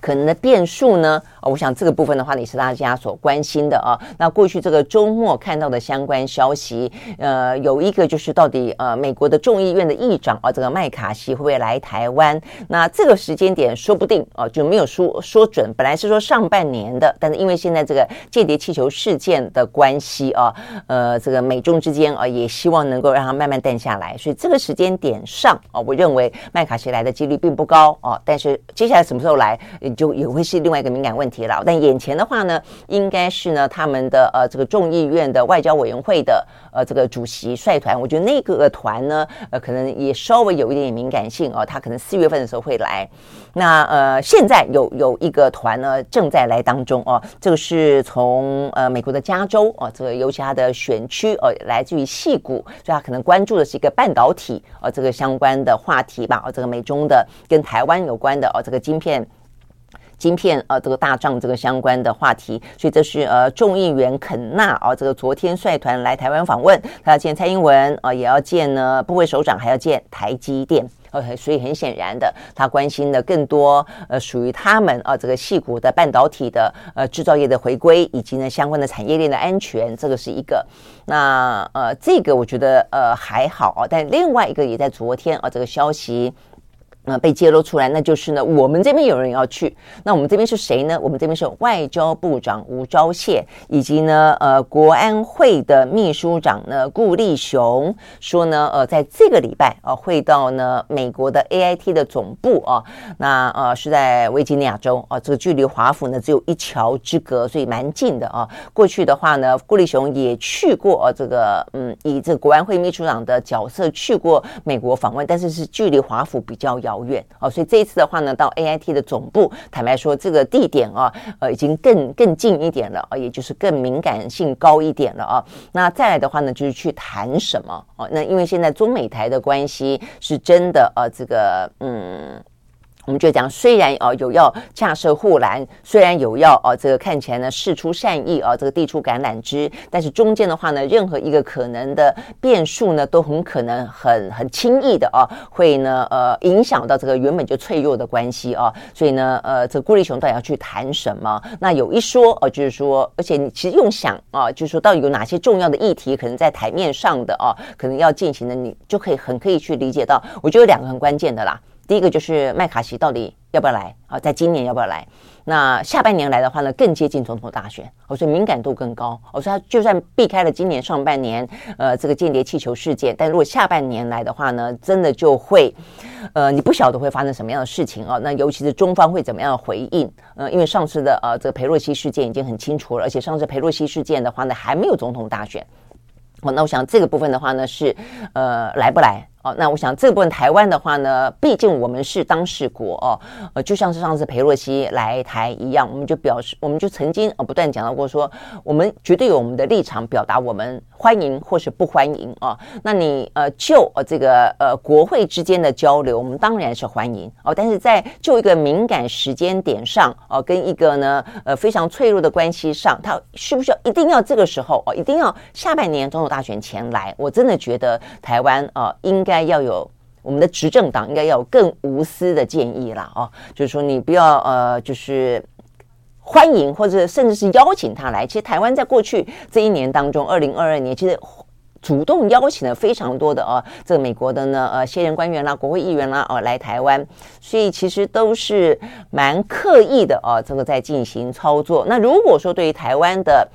可能的变数呢？啊，我想这个部分的话呢，也是大家所关心的啊。那过去这个周末看到的相关消息，呃，有一个就是到底呃，美国的众议院的议长啊，这个麦卡锡会不会来台湾？那这个时间点说不定啊，就没有说说准。本来是说上半年的，但是因为现在这个间谍气球事件的关系啊，呃，这个美中之间啊，也希望能够让它慢慢淡下来，所以这个时间点上啊，我认为麦卡锡来的几率并不高啊。但是接下来什么时候来，就也会是另外一个敏感问了。但眼前的话呢，应该是呢，他们的呃这个众议院的外交委员会的呃这个主席率团，我觉得那个团呢，呃可能也稍微有一点敏感性哦，他可能四月份的时候会来。那呃现在有有一个团呢正在来当中哦，这个是从呃美国的加州哦，这个尤其他的选区哦，来自于戏谷，所以他可能关注的是一个半导体呃这个相关的话题吧，哦这个美中的跟台湾有关的哦这个晶片。晶片呃，这个大涨这个相关的话题，所以这是呃众议员肯纳啊，这个昨天率团来台湾访问，他要见蔡英文啊，也要见呢部会首长，还要见台积电呃所以很显然的，他关心的更多呃属于他们啊这个矽谷的半导体的呃制造业的回归，以及呢相关的产业链的安全，这个是一个。那呃这个我觉得呃还好啊，但另外一个也在昨天啊这个消息。呃，被揭露出来，那就是呢，我们这边有人要去。那我们这边是谁呢？我们这边是外交部长吴钊燮，以及呢，呃，国安会的秘书长呢顾立雄说呢，呃，在这个礼拜啊，会到呢美国的 AIT 的总部啊，那呃是在维吉尼亚州啊，这个距离华府呢只有一桥之隔，所以蛮近的啊。过去的话呢，顾立雄也去过啊，这个嗯，以这个国安会秘书长的角色去过美国访问，但是是距离华府比较遥。遥远哦，所以这一次的话呢，到 AIT 的总部，坦白说，这个地点啊，呃，已经更更近一点了啊，也就是更敏感性高一点了啊。那再来的话呢，就是去谈什么哦？那因为现在中美台的关系是真的呃，这个嗯。我们就讲，虽然哦有要架设护栏，虽然有要哦这个看起来呢释出善意啊，这个递出橄榄枝，但是中间的话呢，任何一个可能的变数呢，都很可能很很轻易的啊，会呢呃影响到这个原本就脆弱的关系啊。所以呢呃，这顾立雄到底要去谈什么？那有一说哦，就是说，而且你其实用想啊，就是说到底有哪些重要的议题可能在台面上的啊，可能要进行的，你就可以很可以去理解到。我觉得有两个很关键的啦。第一个就是麦卡锡到底要不要来啊？在今年要不要来？那下半年来的话呢，更接近总统大选，我说敏感度更高。我说他就算避开了今年上半年呃这个间谍气球事件，但如果下半年来的话呢，真的就会呃你不晓得会发生什么样的事情啊？那尤其是中方会怎么样回应？呃，因为上次的呃这个裴洛西事件已经很清楚了，而且上次裴洛西事件的话呢，还没有总统大选。哦，那我想这个部分的话呢，是呃来不来？哦，那我想这部分台湾的话呢，毕竟我们是当事国哦，呃，就像是上次裴洛西来台一样，我们就表示，我们就曾经呃不断讲到过说，我们绝对有我们的立场，表达我们欢迎或是不欢迎啊。那你呃就呃这个呃国会之间的交流，我们当然是欢迎哦，但是在就一个敏感时间点上哦，跟一个呢呃非常脆弱的关系上，它需不需要一定要这个时候哦，一定要下半年总统大选前来？我真的觉得台湾啊应该。应该要有我们的执政党应该要有更无私的建议了哦，就是说你不要呃，就是欢迎或者甚至是邀请他来。其实台湾在过去这一年当中，二零二二年其实主动邀请了非常多的哦，这个美国的呢呃，现任官员啦、国会议员啦哦来台湾，所以其实都是蛮刻意的哦，这个在进行操作。那如果说对于台湾的，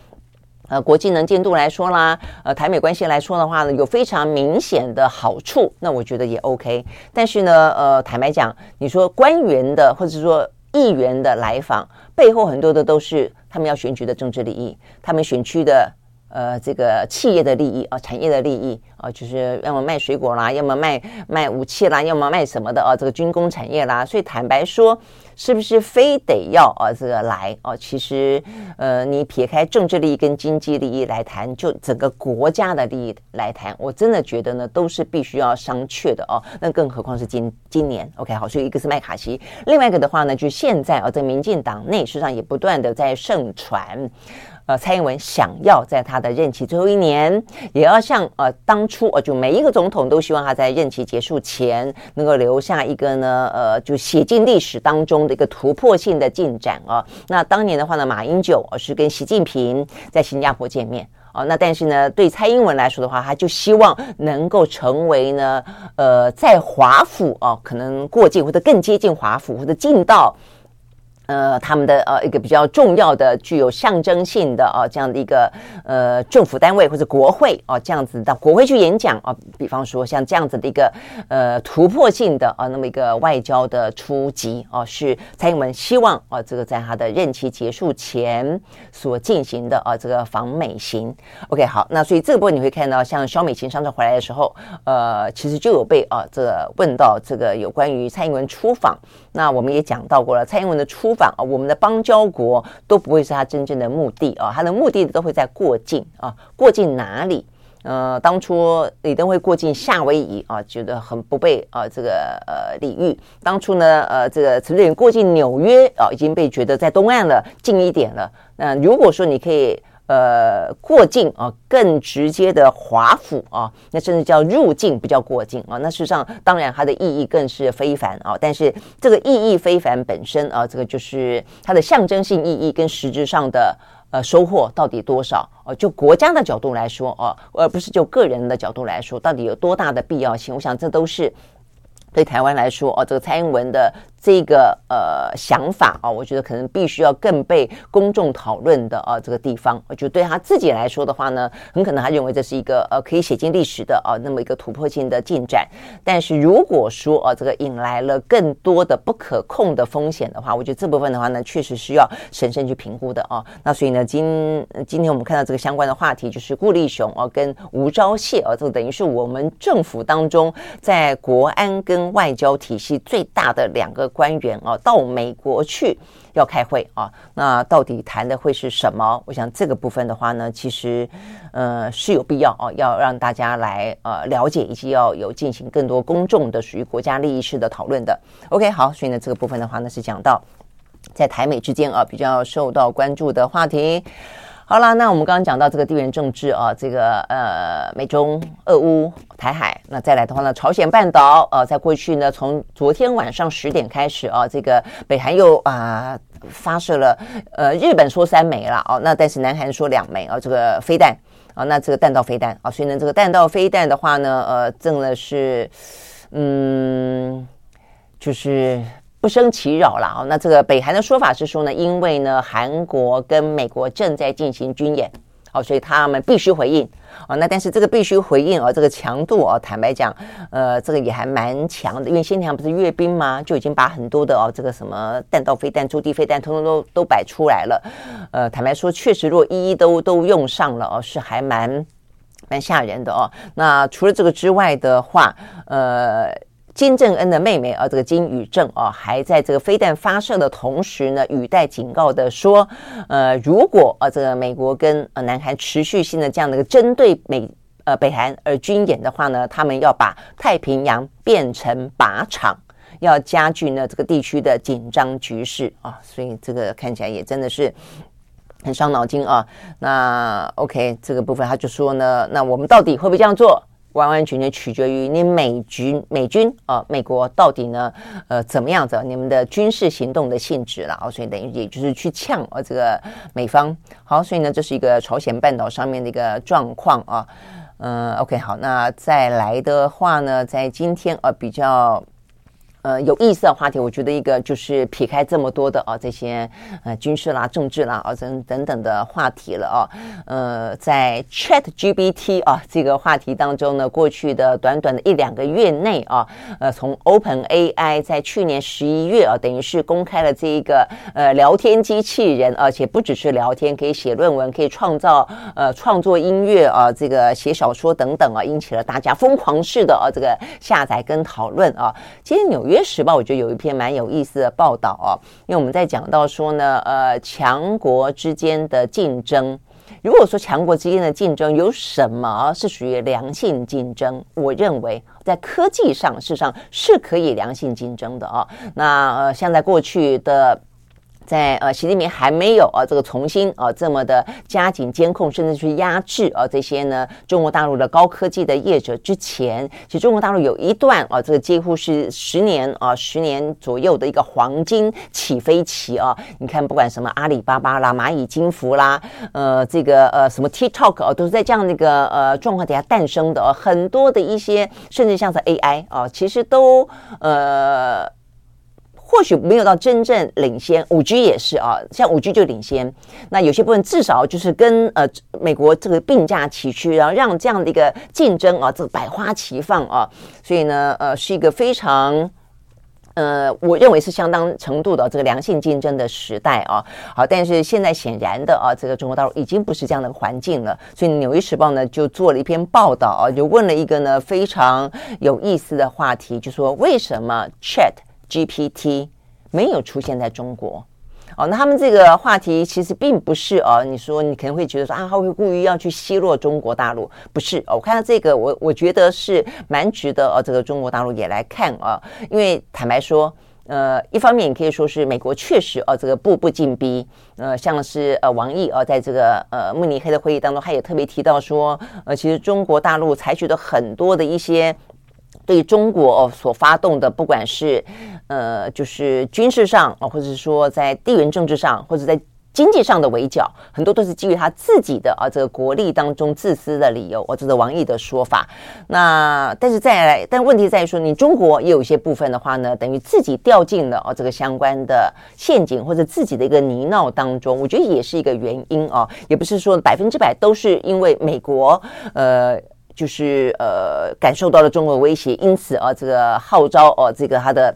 呃，国际能见度来说啦，呃，台美关系来说的话呢，有非常明显的好处，那我觉得也 OK。但是呢，呃，坦白讲，你说官员的或者说议员的来访，背后很多的都是他们要选举的政治利益，他们选区的呃这个企业的利益啊，产业的利益啊，就是要么卖水果啦，要么卖卖武器啦，要么卖什么的啊，这个军工产业啦。所以坦白说。是不是非得要啊这个来哦？其实，呃，你撇开政治利益跟经济利益来谈，就整个国家的利益来谈，我真的觉得呢，都是必须要商榷的哦。那更何况是今今年，OK，好，所以一个是麦卡锡，另外一个的话呢，就现在啊，在民进党内实际上也不断的在盛传。呃，蔡英文想要在他的任期最后一年，也要像呃当初呃就每一个总统都希望他在任期结束前能够留下一个呢呃就写进历史当中的一个突破性的进展啊。那当年的话呢，马英九是跟习近平在新加坡见面啊。那但是呢，对蔡英文来说的话，他就希望能够成为呢呃在华府啊，可能过境或者更接近华府或者进到。呃，他们的呃一个比较重要的、具有象征性的啊这样的一个呃政府单位或者国会啊这样子到国会去演讲啊，比方说像这样子的一个呃突破性的啊那么一个外交的出击啊，是蔡英文希望啊这个在他的任期结束前所进行的啊这个访美行。OK，好，那所以这个部分你会看到，像萧美琴上次回来的时候，呃，其实就有被啊这个问到这个有关于蔡英文出访，那我们也讲到过了，蔡英文的出。啊，我们的邦交国都不会是他真正的目的啊，他的目的都会在过境啊，过境哪里？呃，当初李登辉过境夏威夷啊，觉得很不被啊这个呃礼遇。当初呢，呃，这个陈水扁过境纽约啊，已经被觉得在东岸了，近一点了。那如果说你可以。呃，过境啊，更直接的华府啊，那甚至叫入境，不叫过境啊。那事实上，当然它的意义更是非凡啊。但是这个意义非凡本身啊，这个就是它的象征性意义跟实质上的呃收获到底多少啊？就国家的角度来说啊，而不是就个人的角度来说，到底有多大的必要性？我想这都是对台湾来说啊，这个蔡英文的。这个呃想法啊，我觉得可能必须要更被公众讨论的啊这个地方，就对他自己来说的话呢，很可能他认为这是一个呃可以写进历史的啊那么一个突破性的进展。但是如果说啊这个引来了更多的不可控的风险的话，我觉得这部分的话呢，确实需要审慎去评估的啊。那所以呢，今今天我们看到这个相关的话题，就是顾立雄啊跟吴钊燮啊，这等于是我们政府当中在国安跟外交体系最大的两个。官员啊，到美国去要开会啊，那到底谈的会是什么？我想这个部分的话呢，其实呃是有必要啊，要让大家来呃了解，以及要有进行更多公众的属于国家利益式的讨论的。OK，好，所以呢这个部分的话呢是讲到在台美之间啊比较受到关注的话题。好了，那我们刚刚讲到这个地缘政治啊，这个呃，美中、俄乌、台海，那再来的话呢，朝鲜半岛呃，在过去呢，从昨天晚上十点开始啊，这个北韩又啊发射了呃，日本说三枚了哦，那但是南韩说两枚啊，这个飞弹啊，那这个弹道飞弹啊，所以呢，这个弹道飞弹的话呢，呃，挣的是嗯，就是。不生其扰了啊！那这个北韩的说法是说呢，因为呢，韩国跟美国正在进行军演，哦，所以他们必须回应哦。那但是这个必须回应啊，这个强度啊，坦白讲，呃，这个也还蛮强的，因为先前不是阅兵吗？就已经把很多的哦，这个什么弹道飞弹、驻地飞弹，通通都都摆出来了。呃，坦白说，确实，如果一一都都用上了哦，是还蛮蛮吓人的哦。那除了这个之外的话，呃。金正恩的妹妹啊，这个金宇正啊，还在这个飞弹发射的同时呢，语带警告的说，呃，如果啊，这个美国跟呃南韩持续性的这样的一个针对美呃北韩而军演的话呢，他们要把太平洋变成靶场，要加剧呢这个地区的紧张局势啊，所以这个看起来也真的是很伤脑筋啊。那 OK，这个部分他就说呢，那我们到底会不会这样做？完完全全取决于你美军美军啊、美国到底呢，呃，怎么样子？你们的军事行动的性质了啊，所以等于也就是去呛啊这个美方。好，所以呢，这是一个朝鲜半岛上面的一个状况啊。嗯，OK，好，那再来的话呢，在今天啊比较。呃，有意思的话题，我觉得一个就是撇开这么多的啊这些呃军事啦、政治啦啊等等等的话题了啊。呃，在 Chat GPT 啊这个话题当中呢，过去的短短的一两个月内啊，呃，从 Open AI 在去年十一月啊，等于是公开了这一个呃聊天机器人，而且不只是聊天，可以写论文，可以创造呃创作音乐啊，这个写小说等等啊，引起了大家疯狂式的啊这个下载跟讨论啊。今天纽约。《约时报》我觉得有一篇蛮有意思的报道哦，因为我们在讲到说呢，呃，强国之间的竞争，如果说强国之间的竞争有什么是属于良性竞争，我认为在科技上事实上是可以良性竞争的哦。那呃，像在过去的。在呃，习近平还没有啊，这个重新啊这么的加紧监控，甚至去压制啊这些呢中国大陆的高科技的业者之前，其实中国大陆有一段啊，这个几乎是十年啊十年左右的一个黄金起飞期啊。你看，不管什么阿里巴巴啦、蚂蚁金服啦，呃，这个呃什么 TikTok 啊，都是在这样的一个呃状况底下诞生的。很多的一些，甚至像是 AI 啊，其实都呃。或许没有到真正领先，五 G 也是啊，像五 G 就领先。那有些部分至少就是跟呃美国这个并驾齐驱，然后让这样的一个竞争啊，这个百花齐放啊，所以呢，呃，是一个非常呃，我认为是相当程度的这个良性竞争的时代啊。好，但是现在显然的啊，这个中国大陆已经不是这样的环境了。所以《纽约时报》呢就做了一篇报道啊，就问了一个呢非常有意思的话题，就说为什么 Chat GPT 没有出现在中国哦，那他们这个话题其实并不是哦，你说你可能会觉得说啊，他会故意要去奚落中国大陆，不是哦。我看到这个，我我觉得是蛮值得哦，这个中国大陆也来看啊，因为坦白说，呃，一方面你可以说是美国确实哦，这个步步进逼，呃，像是呃王毅哦，在这个呃慕尼黑的会议当中，他也特别提到说，呃，其实中国大陆采取的很多的一些。对中国哦所发动的，不管是呃，就是军事上啊，或者是说在地缘政治上，或者在经济上的围剿，很多都是基于他自己的啊这个国力当中自私的理由，或者是王毅的说法。那但是再来，但问题在于说，你中国也有一些部分的话呢，等于自己掉进了啊这个相关的陷阱或者自己的一个泥淖当中，我觉得也是一个原因啊，也不是说百分之百都是因为美国呃。就是呃感受到了中国威胁，因此啊，这个号召哦，这个他的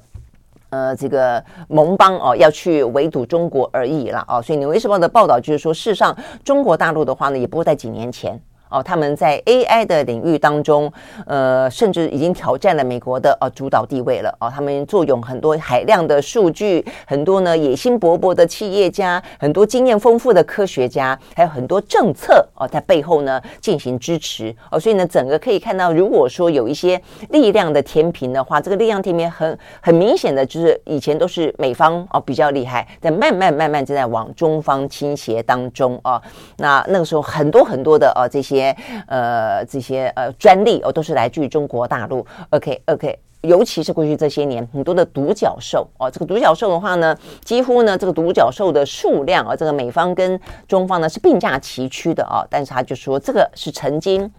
呃这个盟邦哦要去围堵中国而已了啊，所以《纽约时报》的报道就是说，事实上中国大陆的话呢，也不会在几年前。哦，他们在 AI 的领域当中，呃，甚至已经挑战了美国的呃主导地位了。哦，他们坐拥很多海量的数据，很多呢野心勃勃的企业家，很多经验丰富的科学家，还有很多政策哦在背后呢进行支持。哦，所以呢，整个可以看到，如果说有一些力量的天平的话，这个力量天平很很明显的就是以前都是美方哦比较厉害，在慢慢慢慢正在往中方倾斜当中啊。那那个时候很多很多的哦这些。些呃，这些呃专利哦，都是来自于中国大陆。OK OK，尤其是过去这些年，很多的独角兽哦，这个独角兽的话呢，几乎呢，这个独角兽的数量啊，这个美方跟中方呢是并驾齐驱的啊。但是他就说，这个是曾经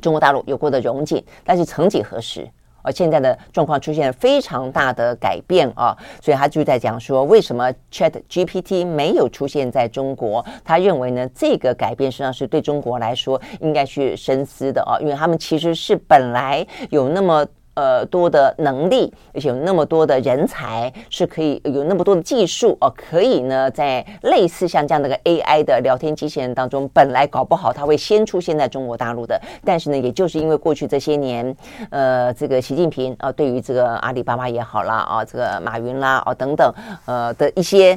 中国大陆有过的荣景，但是曾几何时？而现在的状况出现了非常大的改变啊，所以他就在讲说，为什么 Chat GPT 没有出现在中国？他认为呢，这个改变实际上是对中国来说应该去深思的啊，因为他们其实是本来有那么。呃，多的能力，而且有那么多的人才，是可以有那么多的技术哦，可以呢，在类似像这样的个 AI 的聊天机器人当中，本来搞不好它会先出现在中国大陆的，但是呢，也就是因为过去这些年，呃，这个习近平啊，对于这个阿里巴巴也好啦，啊，这个马云啦，啊等等，呃的一些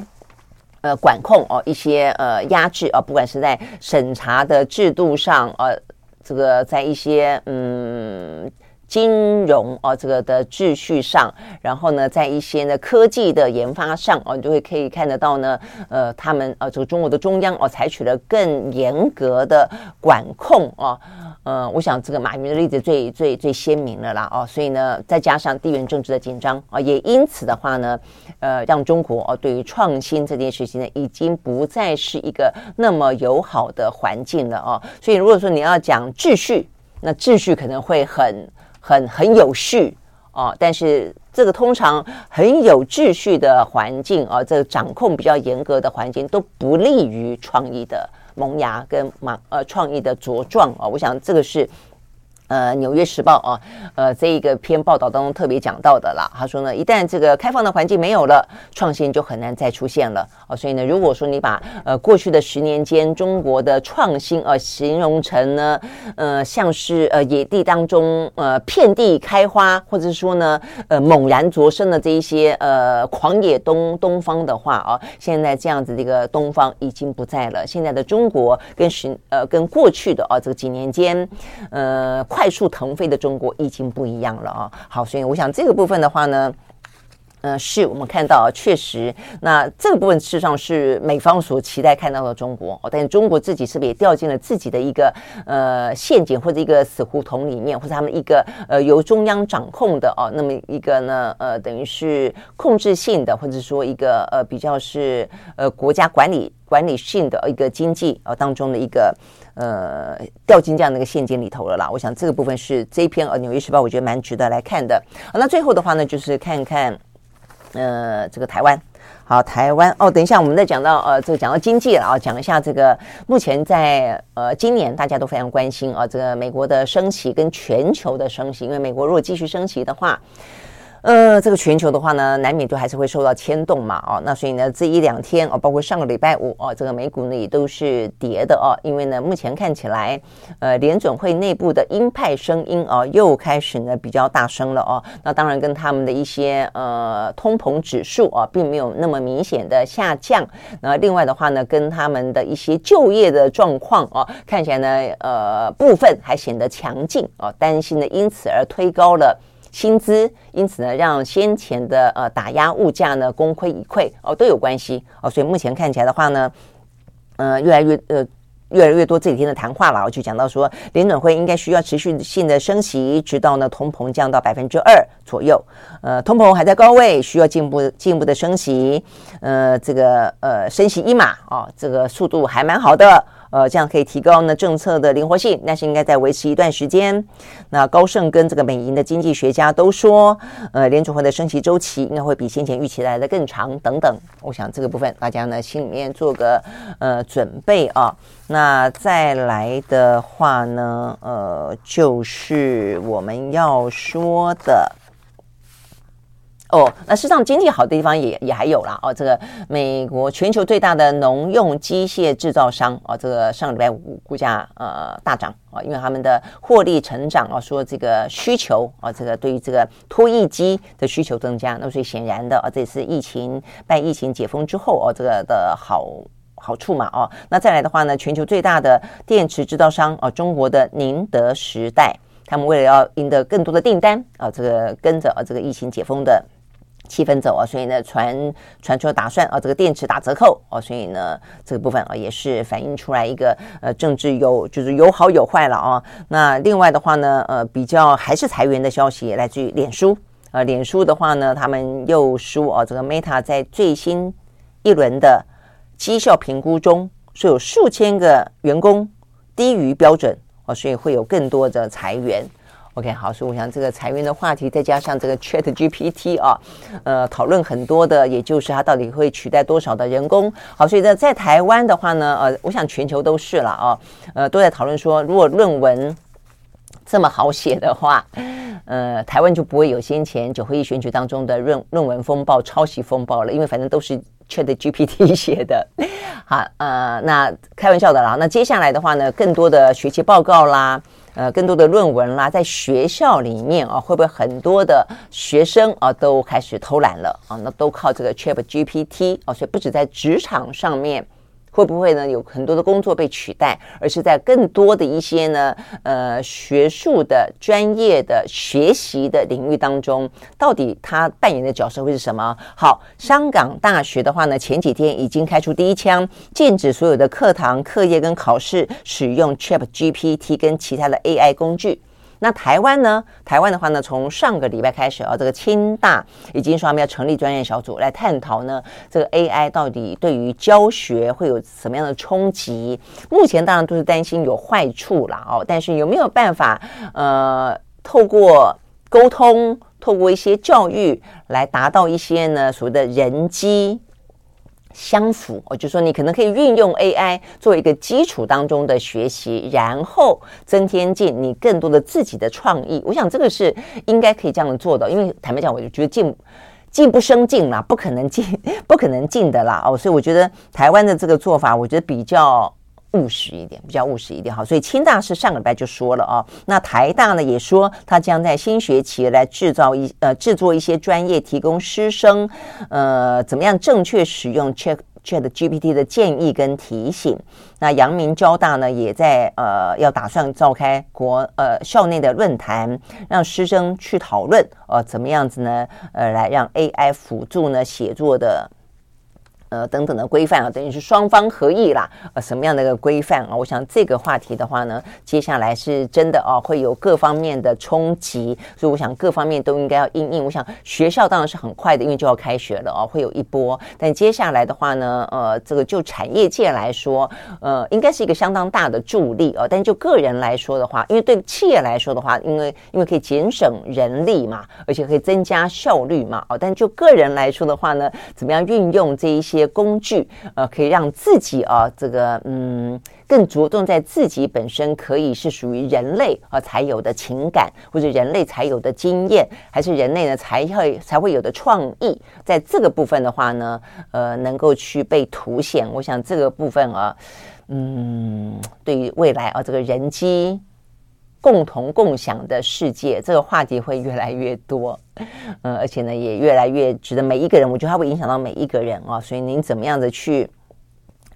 呃管控哦，一些呃压制啊，不管是在审查的制度上，呃，这个在一些嗯。金融哦，这个的秩序上，然后呢，在一些呢科技的研发上哦，你就会可以看得到呢，呃，他们呃，这个中国的中央哦，采取了更严格的管控哦，呃，我想这个马云的例子最最最鲜明了啦哦，所以呢，再加上地缘政治的紧张啊，也因此的话呢，呃，让中国哦对于创新这件事情呢，已经不再是一个那么友好的环境了哦，所以如果说你要讲秩序，那秩序可能会很。很很有序哦，但是这个通常很有秩序的环境啊，这个掌控比较严格的环境都不利于创意的萌芽跟萌呃创意的茁壮啊，我想这个是。呃，《纽约时报》啊，呃，这一个篇报道当中特别讲到的啦。他说呢，一旦这个开放的环境没有了，创新就很难再出现了。哦，所以呢，如果说你把呃过去的十年间中国的创新呃形容成呢，呃，像是呃野地当中呃遍地开花，或者说呢，呃猛然着生的这一些呃狂野东东方的话啊，现在这样子的一个东方已经不在了。现在的中国跟十呃跟过去的啊这个几年间呃快。快速腾飞的中国已经不一样了啊！好，所以我想这个部分的话呢，呃，是我们看到确实，那这个部分事实上是美方所期待看到的中国哦，但中国自己是不是也掉进了自己的一个呃陷阱或者一个死胡同里面，或者他们一个呃由中央掌控的哦，那么一个呢呃等于是控制性的，或者说一个呃比较是呃国家管理管理性的一个经济呃当中的一个呃掉进这样的一个陷阱里头了啦。我想这个部分是这一篇呃《纽约时报》我觉得蛮值得来看的。那最后的话呢，就是看看。呃，这个台湾，好，台湾哦，等一下，我们再讲到呃，这个讲到经济了啊，讲一下这个目前在呃今年大家都非常关心啊，这个美国的升息跟全球的升息，因为美国如果继续升息的话。呃，这个全球的话呢，难免都还是会受到牵动嘛，哦，那所以呢，这一两天哦，包括上个礼拜五哦，这个美股呢也都是跌的哦，因为呢，目前看起来，呃，联准会内部的鹰派声音哦，又开始呢比较大声了哦，那当然跟他们的一些呃通膨指数啊，并没有那么明显的下降，那另外的话呢，跟他们的一些就业的状况哦，看起来呢，呃，部分还显得强劲哦，担心呢，因此而推高了。薪资，因此呢，让先前的呃打压物价呢功亏一篑哦，都有关系哦，所以目前看起来的话呢，呃，越来越呃越来越多这几天的谈话了，我就讲到说，联准会应该需要持续性的升息，直到呢通膨降到百分之二左右，呃，通膨还在高位，需要进步进一步的升息，呃，这个呃升息一码哦，这个速度还蛮好的。呃，这样可以提高呢政策的灵活性，但是应该再维持一段时间。那高盛跟这个美银的经济学家都说，呃，联储会的升息周期应该会比先前预期来的更长等等。我想这个部分大家呢心里面做个呃准备啊。那再来的话呢，呃，就是我们要说的。哦，那事实上经济好的地方也也还有啦。哦，这个美国全球最大的农用机械制造商哦，这个上礼拜五股价呃大涨啊，哦，因为他们的获利成长啊，哦，说这个需求啊，哦，这个对于这个拖曳机的需求增加，那所以显然的啊，哦，这也是疫情拜疫情解封之后哦，这个的好好处嘛哦。那再来的话呢，全球最大的电池制造商哦，中国的宁德时代，他们为了要赢得更多的订单啊，这个跟着啊这个疫情解封的。气氛走啊，所以呢，传传出打算啊，这个电池打折扣哦，所以呢，这个部分啊也是反映出来一个呃政治有就是有好有坏了啊。那另外的话呢，呃，比较还是裁员的消息来自于脸书呃，脸书的话呢，他们又说啊，这个 Meta 在最新一轮的绩效评估中，说有数千个员工低于标准哦，所以会有更多的裁员。OK，好，所以我想这个裁员的话题，再加上这个 Chat GPT 啊，呃，讨论很多的，也就是它到底会取代多少的人工。好，所以呢，在台湾的话呢，呃，我想全球都是了啊，呃，都在讨论说，如果论文这么好写的话，呃，台湾就不会有先前九合一选举当中的论论文风暴、抄袭风暴了，因为反正都是 Chat GPT 写的。好，呃，那开玩笑的啦。那接下来的话呢，更多的学习报告啦。呃，更多的论文啦，在学校里面啊，会不会很多的学生啊都开始偷懒了啊？那都靠这个 ChatGPT 啊，所以不止在职场上面。会不会呢？有很多的工作被取代，而是在更多的一些呢，呃，学术的、专业的学习的领域当中，到底他扮演的角色会是什么？好，香港大学的话呢，前几天已经开出第一枪，禁止所有的课堂、课业跟考试使用 ChatGPT 跟其他的 AI 工具。那台湾呢？台湾的话呢，从上个礼拜开始啊，这个清大已经说他们要成立专业小组来探讨呢，这个 AI 到底对于教学会有什么样的冲击？目前当然都是担心有坏处啦哦，但是有没有办法呃，透过沟通，透过一些教育来达到一些呢所谓的人机？相符，我就说你可能可以运用 AI 做一个基础当中的学习，然后增添进你更多的自己的创意。我想这个是应该可以这样做的，因为坦白讲，我就觉得进进不生进啦，不可能进，不可能进的啦哦，所以我觉得台湾的这个做法，我觉得比较。务实一点，比较务实一点好，所以清大是上个礼拜就说了啊、那台大呢也说，他将在新学期来制造一呃制作一些专业，提供师生呃怎么样正确使用 Chat ChatGPT 的建议跟提醒。那阳明交大呢，也在呃要打算召开国呃校内的论坛，让师生去讨论呃怎么样子呢？呃，来让 AI 辅助呢写作的。呃，等等的规范啊，等于是双方合意啦。呃，什么样的一个规范啊？我想这个话题的话呢，接下来是真的哦，会有各方面的冲击，所以我想各方面都应该要应应。我想学校当然是很快的，因为就要开学了哦，会有一波。但接下来的话呢，呃，这个就产业界来说，呃，应该是一个相当大的助力哦。但就个人来说的话，因为对企业来说的话，因为因为可以节省人力嘛，而且可以增加效率嘛。哦，但就个人来说的话呢，怎么样运用这一些？工具，呃，可以让自己啊，这个嗯，更着重在自己本身可以是属于人类啊才有的情感，或者人类才有的经验，还是人类呢才会才会有的创意，在这个部分的话呢，呃，能够去被凸显。我想这个部分啊，嗯，对于未来啊，这个人机。共同共享的世界，这个话题会越来越多，嗯，而且呢，也越来越值得每一个人，我觉得它会影响到每一个人啊，所以您怎么样的去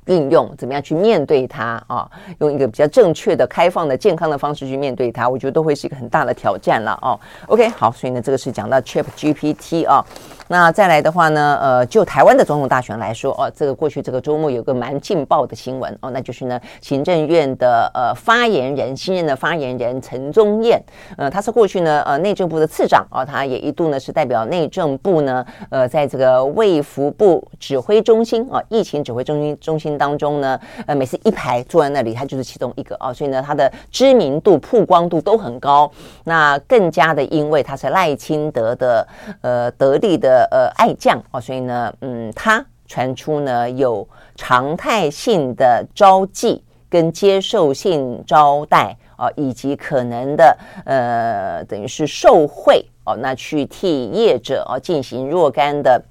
运用，怎么样去面对它啊，用一个比较正确的、开放的、健康的方式去面对它，我觉得都会是一个很大的挑战了哦。OK，好，所以呢，这个是讲到 ChatGPT 啊。那再来的话呢，呃，就台湾的总统大选来说，哦，这个过去这个周末有个蛮劲爆的新闻哦，那就是呢，行政院的呃发言人，新任的发言人陈宗彦，呃，他是过去呢，呃，内政部的次长哦，他也一度呢是代表内政部呢，呃，在这个卫福部指挥中心啊、哦，疫情指挥中心中心当中呢，呃，每次一排坐在那里，他就是其中一个、哦，所以呢，他的知名度、曝光度都很高。那更加的，因为他是赖清德的呃得力的。呃呃，爱将哦，所以呢，嗯，他传出呢有常态性的招妓跟接受性招待啊，以及可能的呃，等于是受贿哦，那去替业者哦进行若干的。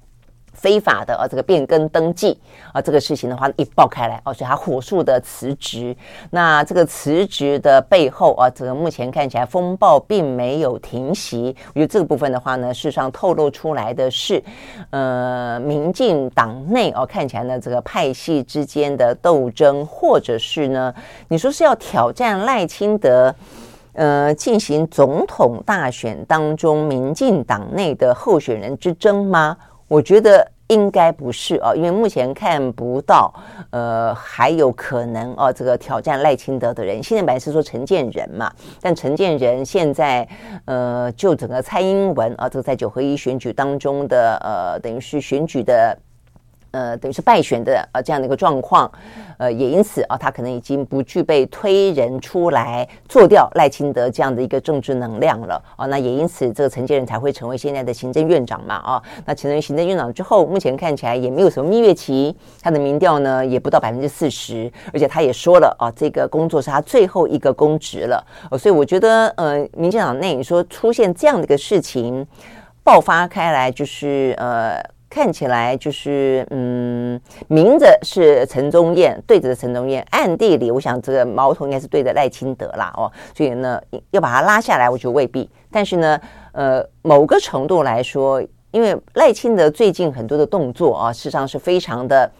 非法的啊，这个变更登记啊，这个事情的话一爆开来哦，所以他火速的辞职。那这个辞职的背后啊，这个目前看起来风暴并没有停息。我觉得这个部分的话呢，事实上透露出来的是，呃，民进党内哦，看起来呢，这个派系之间的斗争，或者是呢，你说是要挑战赖清德，呃，进行总统大选当中民进党内的候选人之争吗？我觉得应该不是哦，因为目前看不到，呃，还有可能哦，这个挑战赖清德的人。现在本来是说陈建仁嘛，但陈建仁现在，呃，就整个蔡英文啊，这个在九合一选举当中的，呃，等于是选举的。呃，等于是败选的呃这样的一个状况，呃，也因此啊，他可能已经不具备推人出来做掉赖清德这样的一个政治能量了啊。那也因此，这个陈建仁才会成为现在的行政院长嘛啊。那成为行政院长之后，目前看起来也没有什么蜜月期，他的民调呢也不到百分之四十，而且他也说了啊，这个工作是他最后一个公职了。所以我觉得，呃，民进党内你说出现这样的一个事情爆发开来，就是呃。看起来就是，嗯，明着是陈宗彦对着陈宗彦，暗地里我想这个矛头应该是对着赖清德啦，哦，所以呢要把他拉下来，我觉得未必。但是呢，呃，某个程度来说，因为赖清德最近很多的动作啊，事实上是非常的。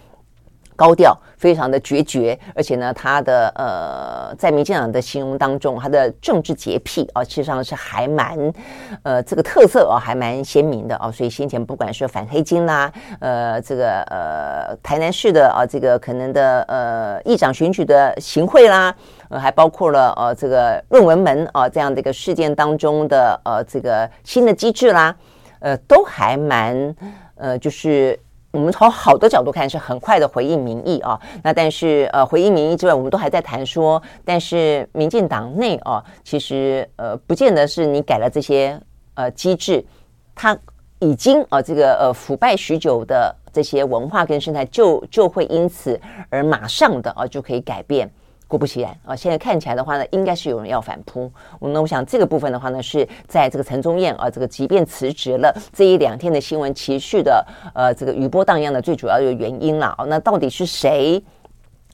高调，非常的决绝，而且呢，他的呃，在民进党的形容当中，他的政治洁癖啊，其实上是还蛮呃这个特色啊，还蛮鲜明的啊。所以先前不管是反黑金啦，呃，这个呃台南市的啊，这个可能的呃议长选举的行贿啦，呃，还包括了呃这个论文门啊这样的一个事件当中的呃这个新的机制啦，呃，都还蛮呃就是。我们从好的角度看，是很快的回应民意啊。那但是呃，回应民意之外，我们都还在谈说，但是民进党内啊，其实呃，不见得是你改了这些呃机制，它已经啊这个呃腐败许久的这些文化跟生态就就会因此而马上的啊就可以改变。果不其然啊，现在看起来的话呢，应该是有人要反扑。我那我想这个部分的话呢，是在这个陈宗彦啊，这个即便辞职了，这一两天的新闻持续的呃这个余波荡漾的最主要的原因了啊。那到底是谁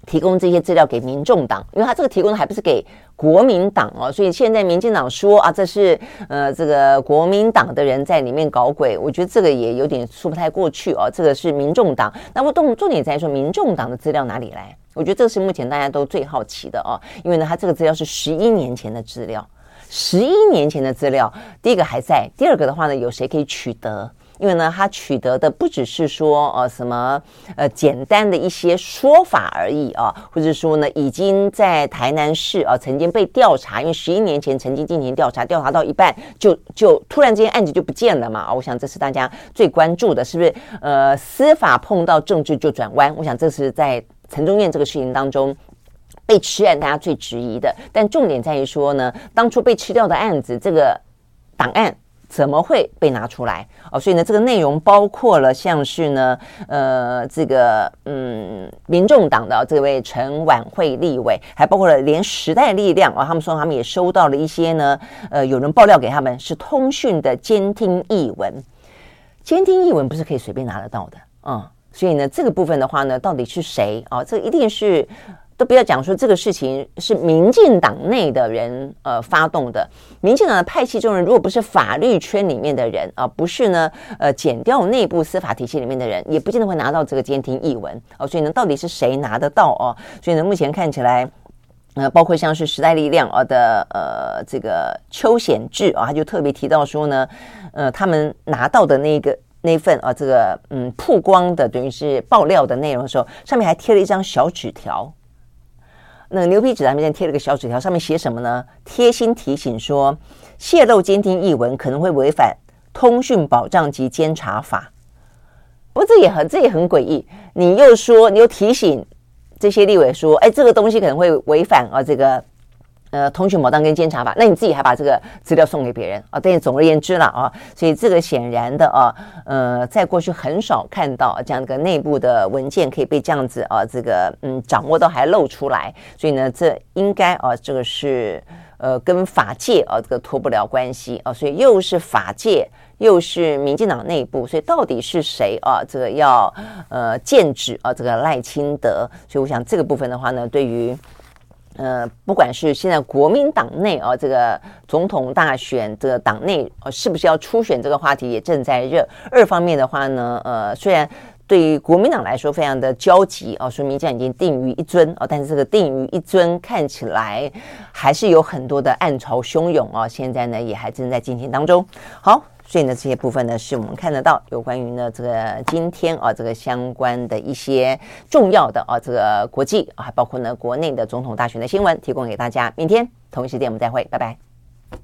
提供这些资料给民众党，因为他这个提供的还不是给国民党哦，所以现在民进党说啊，这是呃这个国民党的人在里面搞鬼，我觉得这个也有点说不太过去哦。这个是民众党，那么重重点在说民众党的资料哪里来？我觉得这是目前大家都最好奇的哦，因为呢，他这个资料是十一年前的资料，十一年前的资料，第一个还在，第二个的话呢，有谁可以取得？因为呢，他取得的不只是说呃什么呃简单的一些说法而已啊，或者说呢，已经在台南市啊曾经被调查，因为十一年前曾经进行调查，调查到一半就就突然之间案子就不见了嘛啊。我想这是大家最关注的，是不是？呃，司法碰到政治就转弯，我想这是在陈宗彦这个事情当中被吃案大家最质疑的。但重点在于说呢，当初被吃掉的案子这个档案。怎么会被拿出来哦？所以呢，这个内容包括了像是呢，呃，这个嗯，民众党的这位陈琬惠立委，还包括了连时代力量啊、哦，他们说他们也收到了一些呢，呃，有人爆料给他们是通讯的监听译文，监听译文不是可以随便拿得到的、嗯，所以呢，这个部分的话呢，到底是谁啊、这一定是。都不要讲说这个事情是民进党内的人呃发动的，民进党的派系中人，如果不是法律圈里面的人啊、不是呢呃减掉内部司法体系里面的人，也不见得会拿到这个监听译文哦。所以呢，到底是谁拿得到哦？所以呢，目前看起来，呃，包括像是时代力量啊的呃这个邱显智啊，他就特别提到说呢，呃，他们拿到的那个那份啊这个嗯曝光的等于是爆料的内容的时候，上面还贴了一张小纸条。那牛皮纸上面贴了个小纸条，上面写什么呢？贴心提醒说，泄露监听译文可能会违反通讯保障及监察法。不过这也很这也很诡异。你又说，你又提醒这些立委说，哎，这个东西可能会违反啊这个。呃，通讯保障跟监察法，那你自己还把这个资料送给别人啊？但总而言之了啊，所以这个显然的啊，呃，在过去很少看到这样一个内部的文件可以被这样子啊，这个嗯掌握到还露出来，所以呢，这应该啊，这个是呃跟法界啊这个脱不了关系啊，所以又是法界又是民进党内部，所以到底是谁啊？这个要呃剑指啊这个赖清德，所以我想这个部分的话呢，对于。呃，不管是现在国民党内啊，这个总统大选，这个党内呃，是不是要初选这个话题也正在热。二方面的话呢，呃，虽然对于国民党来说非常的焦急啊，说明这样已经定于一尊啊，但是这个定于一尊看起来还是有很多的暗潮汹涌啊，现在呢也还正在进行当中。好。所以呢，这些部分呢，是我们看得到有关于呢这个今天啊这个相关的一些重要的啊这个国际啊，包括呢国内的总统大选的新闻，提供给大家。明天同一时间我们再会，拜拜。